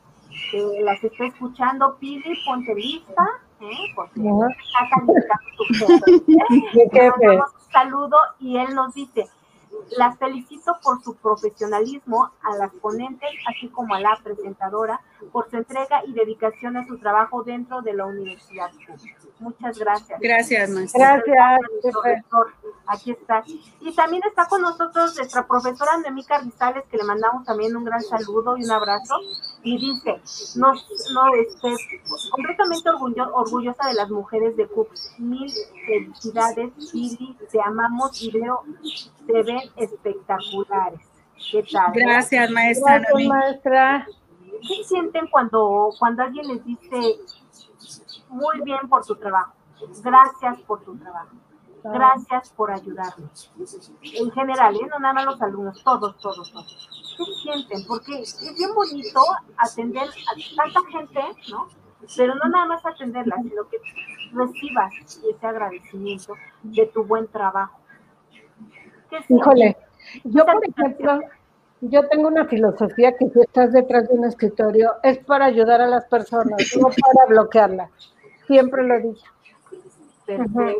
A: que las está escuchando. Pili, ponte lista, ¿eh? porque está un saludo y él nos dice, las felicito por su profesionalismo, a las ponentes, así como a la presentadora, por su entrega y dedicación a su trabajo dentro de la universidad. Muchas gracias.
C: Gracias, maestra.
B: Gracias,
A: profesor. Aquí está. Y también está con nosotros nuestra profesora Nemica Rizales, que le mandamos también un gran saludo y un abrazo. Y dice, nos, no, este, completamente orgullosa de las mujeres de CUP. Mil felicidades, Pili, te amamos y veo, te ven espectaculares. ¿Qué tal?
C: Gracias, maestra.
B: Gracias, maestra.
A: ¿Qué sienten cuando, cuando alguien les dice muy bien por tu trabajo? Gracias por tu trabajo. Gracias por ayudarnos. En general, ¿eh? no nada más los alumnos, todos, todos, todos. ¿Qué sienten? Porque es bien bonito atender a tanta gente, ¿no? Pero no nada más atenderla, sino que recibas ese agradecimiento de tu buen trabajo.
B: Híjole, yo por ejemplo, yo tengo una filosofía que si estás detrás de un escritorio es para ayudar a las personas, no para bloquearlas. Siempre lo he dicho.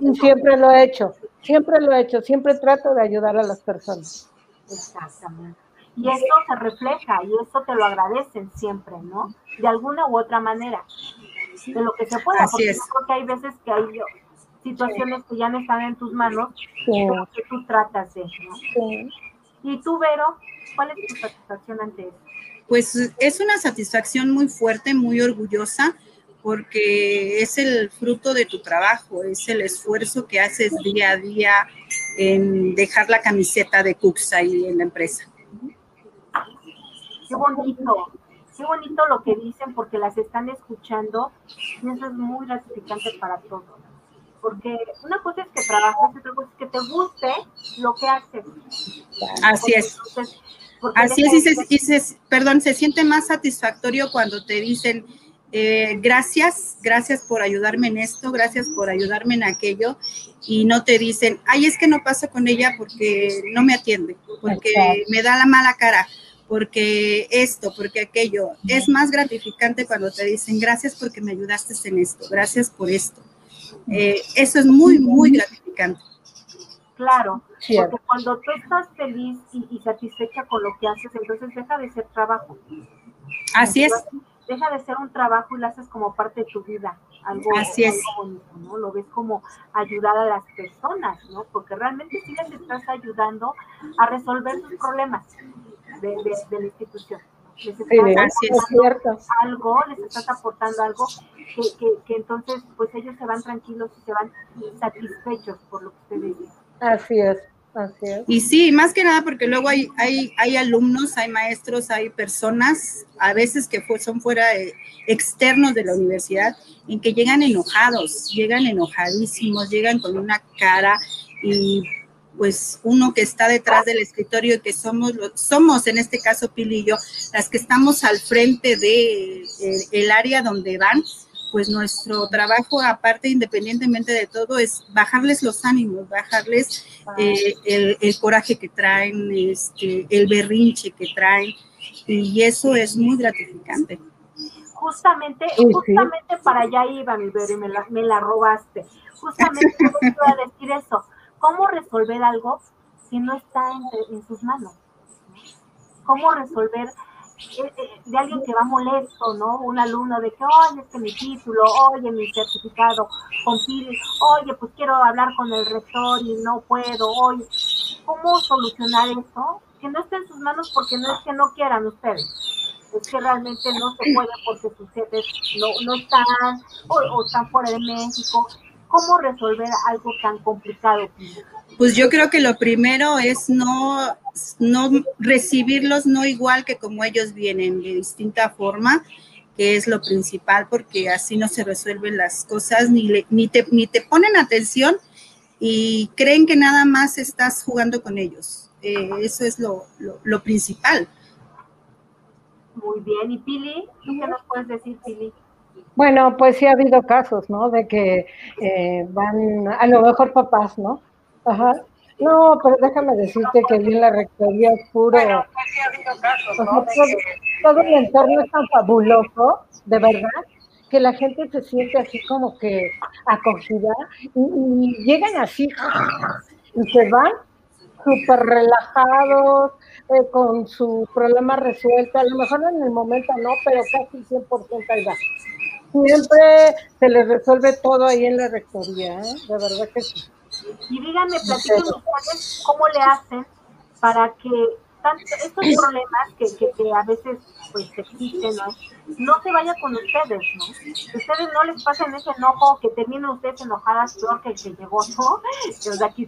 B: Y siempre lo he hecho, siempre lo he hecho, siempre trato de ayudar a las personas.
A: Exactamente. Y eso se refleja y eso te lo agradecen siempre, ¿no? De alguna u otra manera. De lo que se pueda, porque yo creo que hay veces que hay situaciones que ya no están en tus manos, pero que tú tratas de, ¿no? Y tú, Vero, ¿cuál es tu satisfacción ante eso?
C: Pues es una satisfacción muy fuerte, muy orgullosa, porque es el fruto de tu trabajo, es el esfuerzo que haces día a día en dejar la camiseta de Cooks ahí en la empresa.
A: Qué bonito, qué bonito lo que dicen porque las están escuchando y eso es muy gratificante para todos. Porque una cosa es que trabajas, otra cosa es que te guste lo que haces.
C: Así es. Así es, y se, perdón, se siente más satisfactorio cuando te dicen, eh, gracias, gracias por ayudarme en esto, gracias por ayudarme en aquello, y no te dicen, ay, es que no paso con ella porque no me atiende, porque me da la mala cara, porque esto, porque aquello. Es más gratificante cuando te dicen, gracias porque me ayudaste en esto, gracias por esto. Eh, eso es muy, muy gratificante.
A: Claro, porque cuando tú estás feliz y, satisfecha con lo que haces, entonces deja de ser trabajo.
C: Así es.
A: Deja de ser un trabajo y lo haces como parte de tu vida. Algo,
C: Así es.
A: bonito, ¿no? Lo ves como ayudar a las personas, ¿no? Porque realmente sí les estás ayudando a resolver sus problemas de, la institución. Les estás algo, les estás aportando algo que, que, entonces pues ellos se van tranquilos y se van satisfechos por lo que ustedes dicen.
B: Así es.
C: Y sí, más que nada porque luego hay, hay, hay alumnos, hay maestros, hay personas, a veces que son fuera externos de la universidad, en que llegan enojados, llegan enojadísimos, llegan con una cara y pues uno que está detrás del escritorio y que somos, somos en este caso Pili y yo, las que estamos al frente de eh, el área donde van, pues nuestro trabajo, aparte, independientemente de todo, es bajarles los ánimos, bajarles eh, el, coraje que traen, este, el berrinche que traen, y eso es muy gratificante.
A: Justamente, justamente para allá iba, mi bebé, me la, me la robaste. Justamente iba a decir eso ¿Cómo resolver algo si no está en, sus manos? ¿Cómo resolver de alguien que va molesto, ¿no? Un alumno de que, oye, este mi título, oye, mi certificado, con oye, pues quiero hablar con el rector y no puedo, oye, ¿cómo solucionar eso? Que no esté en sus manos porque no es que no quieran ustedes, es que realmente no se puede porque sus jefes no, no están o, o están fuera de México ¿Cómo resolver algo tan complicado?
C: Pues yo creo que lo primero es no, no recibirlos no igual que como ellos vienen, de distinta forma, que es lo principal, porque así no se resuelven las cosas, ni, ni, te, ni te ponen atención y creen que nada más estás jugando con ellos. Eh, eso es lo, lo, lo principal.
A: Muy bien. ¿Y Pili? ¿Tú qué nos puedes decir, Pili?
B: Bueno, pues sí ha habido casos, ¿no? De que eh, van, a lo mejor papás, ¿no? Ajá. No, pero déjame decirte que en la rectoría es puro. Bueno, pues sí ha habido casos, ¿no? todo, el entorno es tan fabuloso, de verdad, que la gente se siente así como que acogida y, llegan así y se van súper relajados, eh, con su problema resuelto. A lo mejor en el momento no, pero casi 100% ahí va siempre se les resuelve todo ahí en la rectoría, ¿eh? de verdad que sí.
A: Y díganme, platiquen ustedes cómo le hacen para que estos problemas que, a veces pues existen, ¿no? no se vaya con ustedes, ¿no? Ustedes no les pasen ese enojo, que terminen ustedes enojadas peor que el llegó, ¿no? Los de aquí,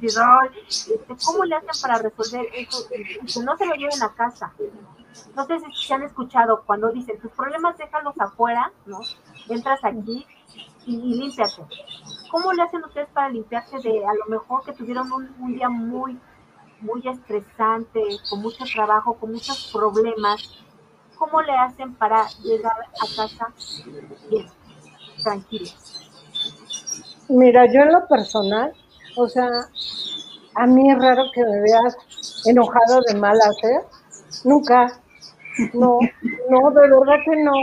A: ¿cómo le hacen para resolver eso? Que no se lo lleven a casa. No sé si se han escuchado cuando dicen, tus problemas déjalos afuera, ¿no? Entras aquí y, y límpiate. ¿Cómo le hacen ustedes para limpiarse de a lo mejor que tuvieron un, día muy muy estresante, con mucho trabajo, con muchos problemas, ¿cómo le hacen para llegar a casa bien, tranquilo?
B: Mira, yo en lo personal, o sea, a mí es raro que me veas enojado de mal hacer, nunca, no, no, de verdad que no,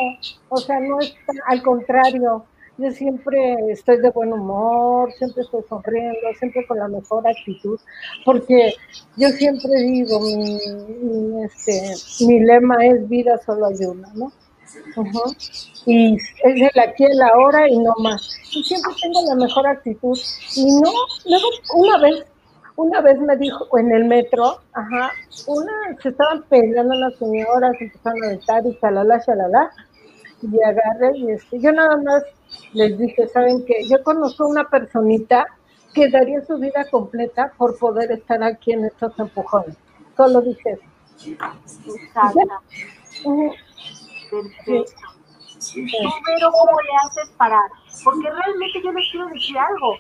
B: o sea, no es al contrario, yo siempre estoy de buen humor, siempre estoy sonriendo, siempre con la mejor actitud, porque yo siempre digo, mi, este, mi lema es vida solo hay una, ¿no? Y es el aquí, el ahora y no más. Y siempre tengo la mejor actitud. Y no, luego una vez, una vez me dijo en el metro, ajá, una, se estaban peleando las señoras, empezaron a estar y chalala, chalala. Y agarré y este, yo nada más les dije, ¿saben qué? Yo conozco una personita que daría su vida completa por poder estar aquí en estos empujones. Solo dije eso.
A: Exacto. Perfecto. pero cómo le haces para...? Porque realmente yo les quiero decir algo.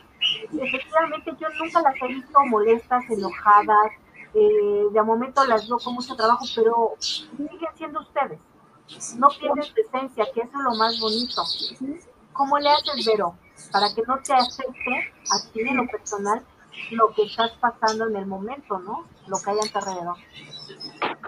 A: Efectivamente, yo nunca las he visto molestas, enojadas. Eh, de momento las veo con mucho trabajo, pero siguen siendo ustedes. No pierden presencia, que eso es lo más bonito. ¿Cómo le haces, Vero? Para que no te afecte a ti en lo personal lo que estás pasando en el momento, ¿no? Lo que hay alrededor.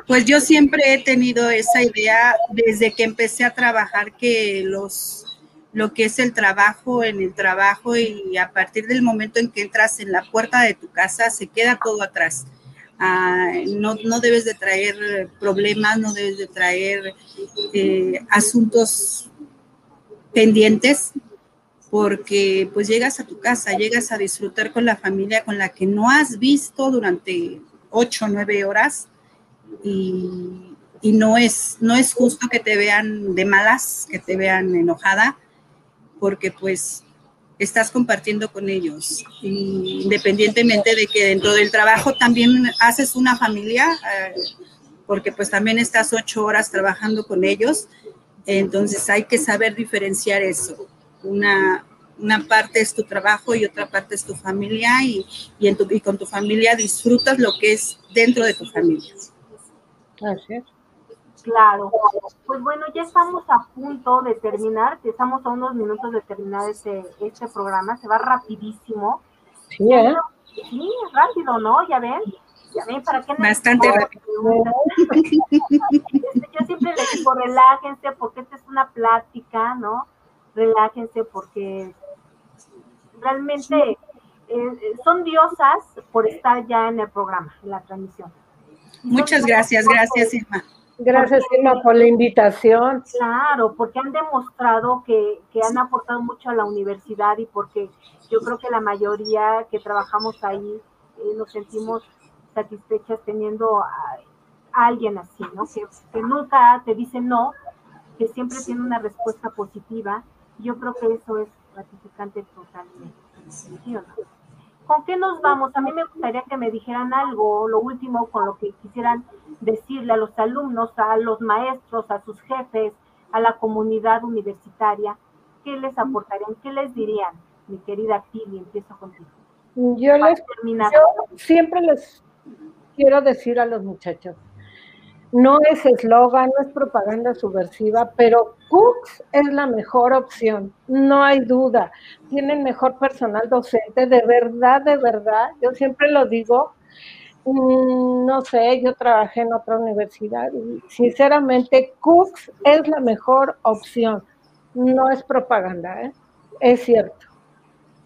C: Pues yo siempre he tenido esa idea desde que empecé a trabajar que los lo que es el trabajo en el trabajo y a partir del momento en que entras en la puerta de tu casa se queda todo atrás. Ah, no, no, debes de traer problemas, no debes de traer eh, asuntos pendientes porque pues llegas a tu casa, llegas a disfrutar con la familia con la que no has visto durante ocho o nueve horas y, y, no, es, no es justo que te vean de malas, que te vean enojada, porque pues estás compartiendo con ellos, independientemente de que dentro del trabajo también haces una familia, eh, porque pues también estás ocho horas trabajando con ellos, entonces hay que saber diferenciar eso una, una parte es tu trabajo y otra parte es tu familia y, en tu, y con tu familia disfrutas lo que es dentro de tu familia.
B: Gracias.
A: Claro. Pues bueno, ya estamos a punto de terminar, estamos a unos minutos de terminar este, este programa, se va rapidísimo.
B: Sí, ¿eh?
A: Sí, rápido, ¿no? Ya ven. Ya ven, ¿para qué
C: Bastante rápido.
A: Este, yo siempre les digo, relájense porque esta es una plática, ¿no? relájense porque realmente eh, son diosas por estar ya en el programa, en la transmisión.
C: Muchas gracias, gracias Irma.
B: Gracias Irma por la invitación.
A: Claro, porque han demostrado que, que, han aportado mucho a la universidad y porque yo creo que la mayoría que trabajamos ahí eh, nos sentimos satisfechas teniendo a, a alguien así, ¿no? Que, que nunca te dice no, que siempre tiene una respuesta positiva yo creo que eso es gratificante totalmente. ¿Con qué nos vamos? A mí me gustaría que me dijeran algo, lo último, con lo que quisieran decirle a los alumnos, a los maestros, a sus jefes, a la comunidad universitaria. ¿Qué les aportarían? ¿Qué les dirían? Mi querida Tilly, empiezo contigo.
B: Yo, les, yo siempre les quiero decir a los muchachos, no es eslogan, no es propaganda subversiva, pero Cooks es la mejor opción, no hay duda. Tienen mejor personal docente, de verdad, de verdad. Yo siempre lo digo, mm, no sé, yo trabajé en otra universidad y sinceramente Cooks es la mejor opción. No es propaganda, ¿eh? es cierto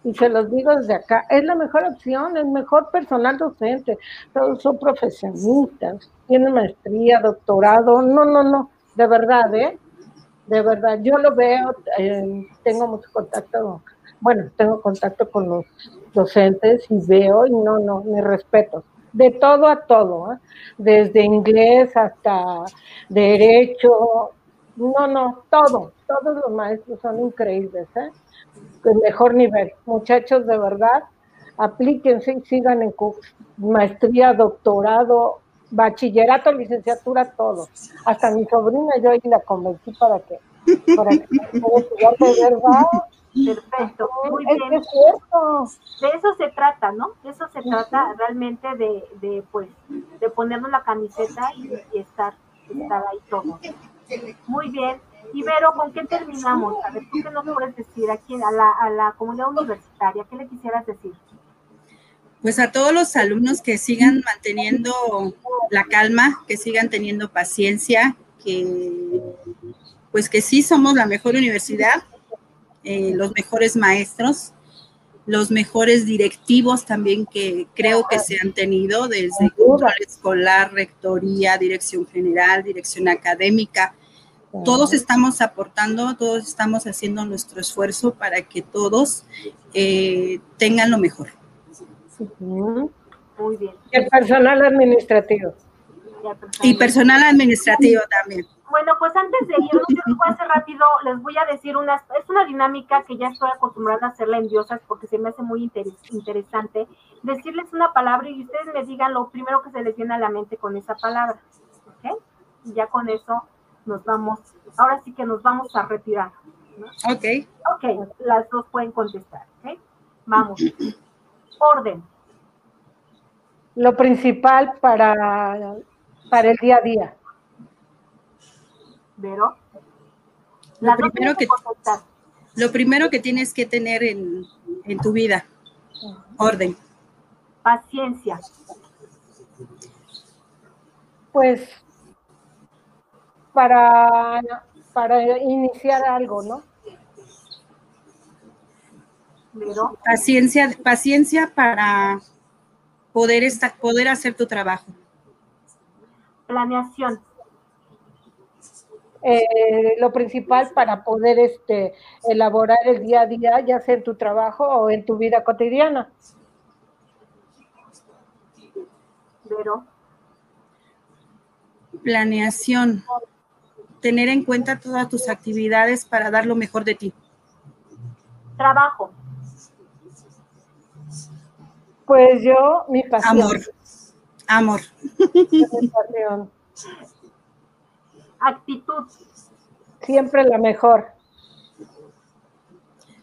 B: y se los digo desde acá, es la mejor opción, el mejor personal docente, todos son profesionistas, tienen maestría, doctorado, no, no, no, de verdad, ¿eh? De verdad, yo lo veo, eh, tengo mucho contacto, bueno, tengo contacto con los docentes y veo y no, no, mi respeto, de todo a todo, ¿eh? desde inglés hasta derecho, no, no, todo, todos los maestros son increíbles, ¿eh? El mejor nivel. Muchachos, de verdad, aplíquense y sigan en maestría, doctorado, bachillerato, licenciatura, todo. Hasta mi sobrina yo ahí la convencí para que, para que estudiar de verdad.
A: Perfecto, muy bien. De eso se trata, ¿no? De eso se trata realmente de, de, pues, de ponernos la camiseta y, y estar, estar ahí todos. Muy bien. Ibero, ¿con qué terminamos? A ver, ¿tú qué nos puedes decir aquí a la, a la comunidad universitaria? ¿Qué le quisieras decir?
C: Pues a todos los alumnos que sigan manteniendo la calma, que sigan teniendo paciencia, que pues que sí somos la mejor universidad, eh, los mejores maestros, los mejores directivos también que creo que se han tenido desde control escolar, rectoría, dirección general, dirección académica, todos estamos aportando, todos estamos haciendo nuestro esfuerzo para que todos eh, tengan lo mejor.
A: Muy bien.
B: el personal administrativo.
C: Y personal administrativo también.
A: Bueno, pues antes de irnos, yo les voy a hacer rápido, les voy a decir una, es una dinámica que ya estoy acostumbrada a hacerla en Diosas porque se me hace muy interesante. Decirles una palabra y ustedes me digan lo primero que se les viene a la mente con esa palabra. ¿Ok? Y ya con eso nos vamos, ahora sí que nos vamos a retirar.
C: Ok.
A: Ok, las dos pueden contestar. Vamos. Orden.
B: Lo principal para, para el día a día.
A: Pero
C: lo primero, que, lo primero que tienes que tener en, en tu vida, orden.
A: Paciencia.
B: Pues para, para iniciar algo, ¿no?
A: Pero,
C: paciencia, paciencia para poder, estar, poder hacer tu trabajo.
A: Planeación.
B: Eh, lo principal para poder este, elaborar el día a día, ya sea en tu trabajo o en tu vida cotidiana.
A: Pero.
C: Planeación. Tener en cuenta todas tus actividades para dar lo mejor de ti.
A: Trabajo.
B: Pues yo, mi pasión.
C: Amor. Amor.
B: Mi pasión.
A: Actitud.
B: Siempre la mejor.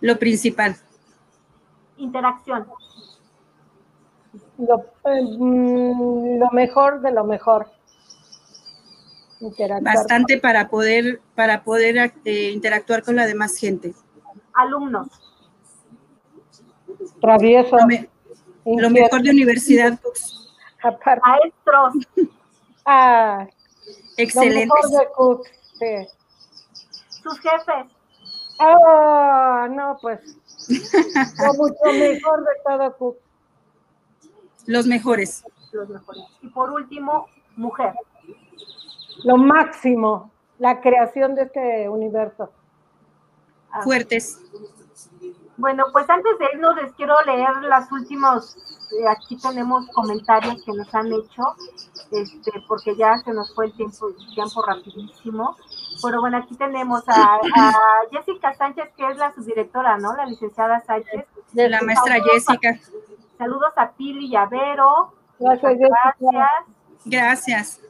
C: Lo principal.
A: Interacción.
B: Lo, eh, mm, lo mejor de lo mejor.
C: Bastante para poder, para poder eh, interactuar con la demás gente.
A: Alumnos.
B: Travieso.
C: Lo, me, lo mejor de universidad. Pues.
A: Maestros.
B: Ah,
C: Excelente.
B: Sí.
A: Sus jefes.
B: Ah, no, pues. Lo mucho mejor de todo Cook.
C: Los mejores.
A: Los mejores. Y por último, mujer.
B: Lo máximo, la creación de este universo.
A: Ah.
C: Fuertes.
A: Bueno, pues antes de irnos les quiero leer las últimos, eh, aquí tenemos comentarios que nos han hecho, este, porque ya se nos fue el tiempo, el tiempo rapidísimo. Pero bueno, aquí tenemos a, a, Jessica Sánchez, que es la subdirectora, ¿no? La licenciada Sánchez.
C: De la maestra saludos Jessica.
A: A, saludos a Pili y a Vero.
B: Gracias.
A: Gracias.
C: Gracias.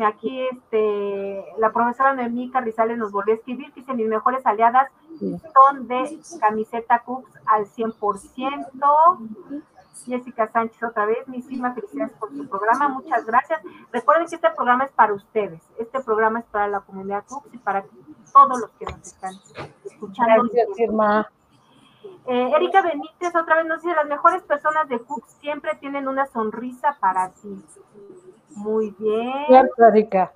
A: Aquí este, la profesora Noemí Carrizales nos volvió a escribir, dice, mis mejores aliadas son de camiseta Cooks al 100%. Jessica Sánchez otra vez, muchísimas felicidades por su programa, muchas gracias. Recuerden que este programa es para ustedes, este programa es para la comunidad Cooks y para todos los que nos están escuchando.
B: Gracias, Irma.
A: Eh, Erika Benítez otra vez nos dice, las mejores personas de Cooks siempre tienen una sonrisa para ti. Muy bien.
B: Cierto, Erika.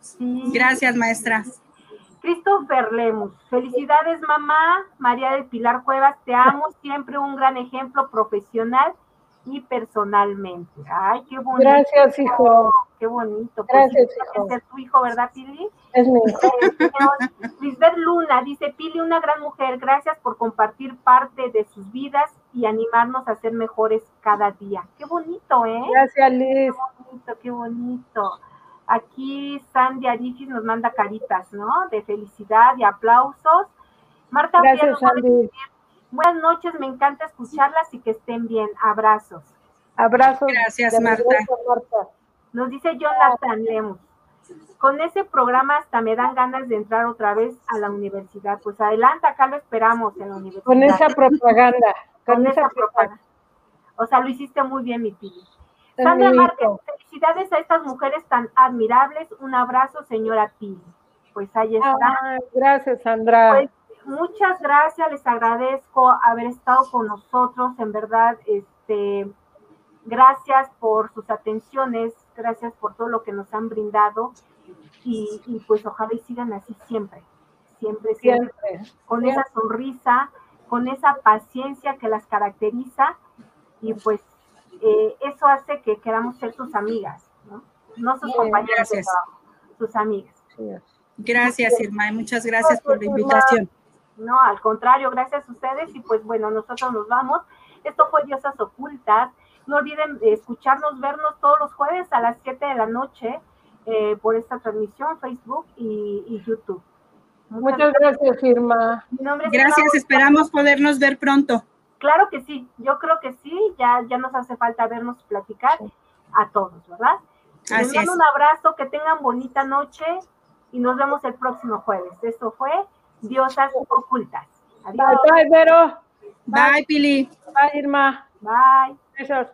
A: Sí.
C: Gracias, maestra.
A: Christopher Lemus, felicidades mamá, María del Pilar Cuevas, te amo, siempre un gran ejemplo profesional y personalmente. Ay, qué bonito.
B: Gracias, hijo.
A: Qué bonito.
B: Gracias,
A: pues,
B: hijo.
A: Es tu hijo, ¿verdad, Pili?
B: Es mi hijo.
A: Eh, Lisbeth Luna dice, Pili, una gran mujer, gracias por compartir parte de sus vidas y animarnos a ser mejores cada día. Qué bonito, ¿eh?
B: Gracias, Liz.
A: Qué bonito, qué bonito. Aquí Sandy Arifis nos manda caritas, ¿no? De felicidad y aplausos. Marta
B: Gracias, Sandy.
A: Buenas noches, me encanta escucharlas y que estén bien. Abrazos.
B: Abrazos.
C: Gracias, Marta.
B: Marta.
A: Nos dice Jonathan Lemus. Con ese programa hasta me dan ganas de entrar otra vez a la universidad. Pues adelante, acá lo esperamos en la universidad.
B: Con esa propaganda.
A: Con, con esa, esa propaganda. O sea, lo hiciste muy bien, mi Pili. Sandra Márquez, felicidades a estas mujeres tan admirables. Un abrazo, señora Pili. Pues ahí está.
B: Ah, gracias, Sandra.
A: Pues, muchas gracias, les agradezco haber estado con nosotros, en verdad, este, gracias por sus atenciones, gracias por todo lo que nos han brindado y, y pues ojalá y sigan así siempre, siempre, siempre, siempre. con siempre. esa sonrisa, con esa paciencia que las caracteriza y pues eh, eso hace que queramos ser sus amigas, ¿no? No sus Bien, compañeras gracias. de trabajo, sus amigas.
C: Gracias, Irma, muchas gracias por la invitación.
A: No, al contrario, gracias a ustedes y pues bueno, nosotros nos vamos. Esto fue Diosas Ocultas. No olviden escucharnos, vernos todos los jueves a las 7 de la noche eh, por esta transmisión, Facebook y, YouTube.
B: Muchas, gracias, Irma.
C: Gracias, esperamos podernos ver pronto.
A: Claro que sí, yo creo que sí, ya, ya nos hace falta vernos platicar a todos, ¿verdad? Les mando un abrazo, que tengan bonita noche y nos vemos el próximo jueves. Esto fue Diosas Ocultas.
B: Adiós. Bye, bye, Vero.
C: Bye, Pili.
B: Bye, Irma.
A: Bye.
B: Besos.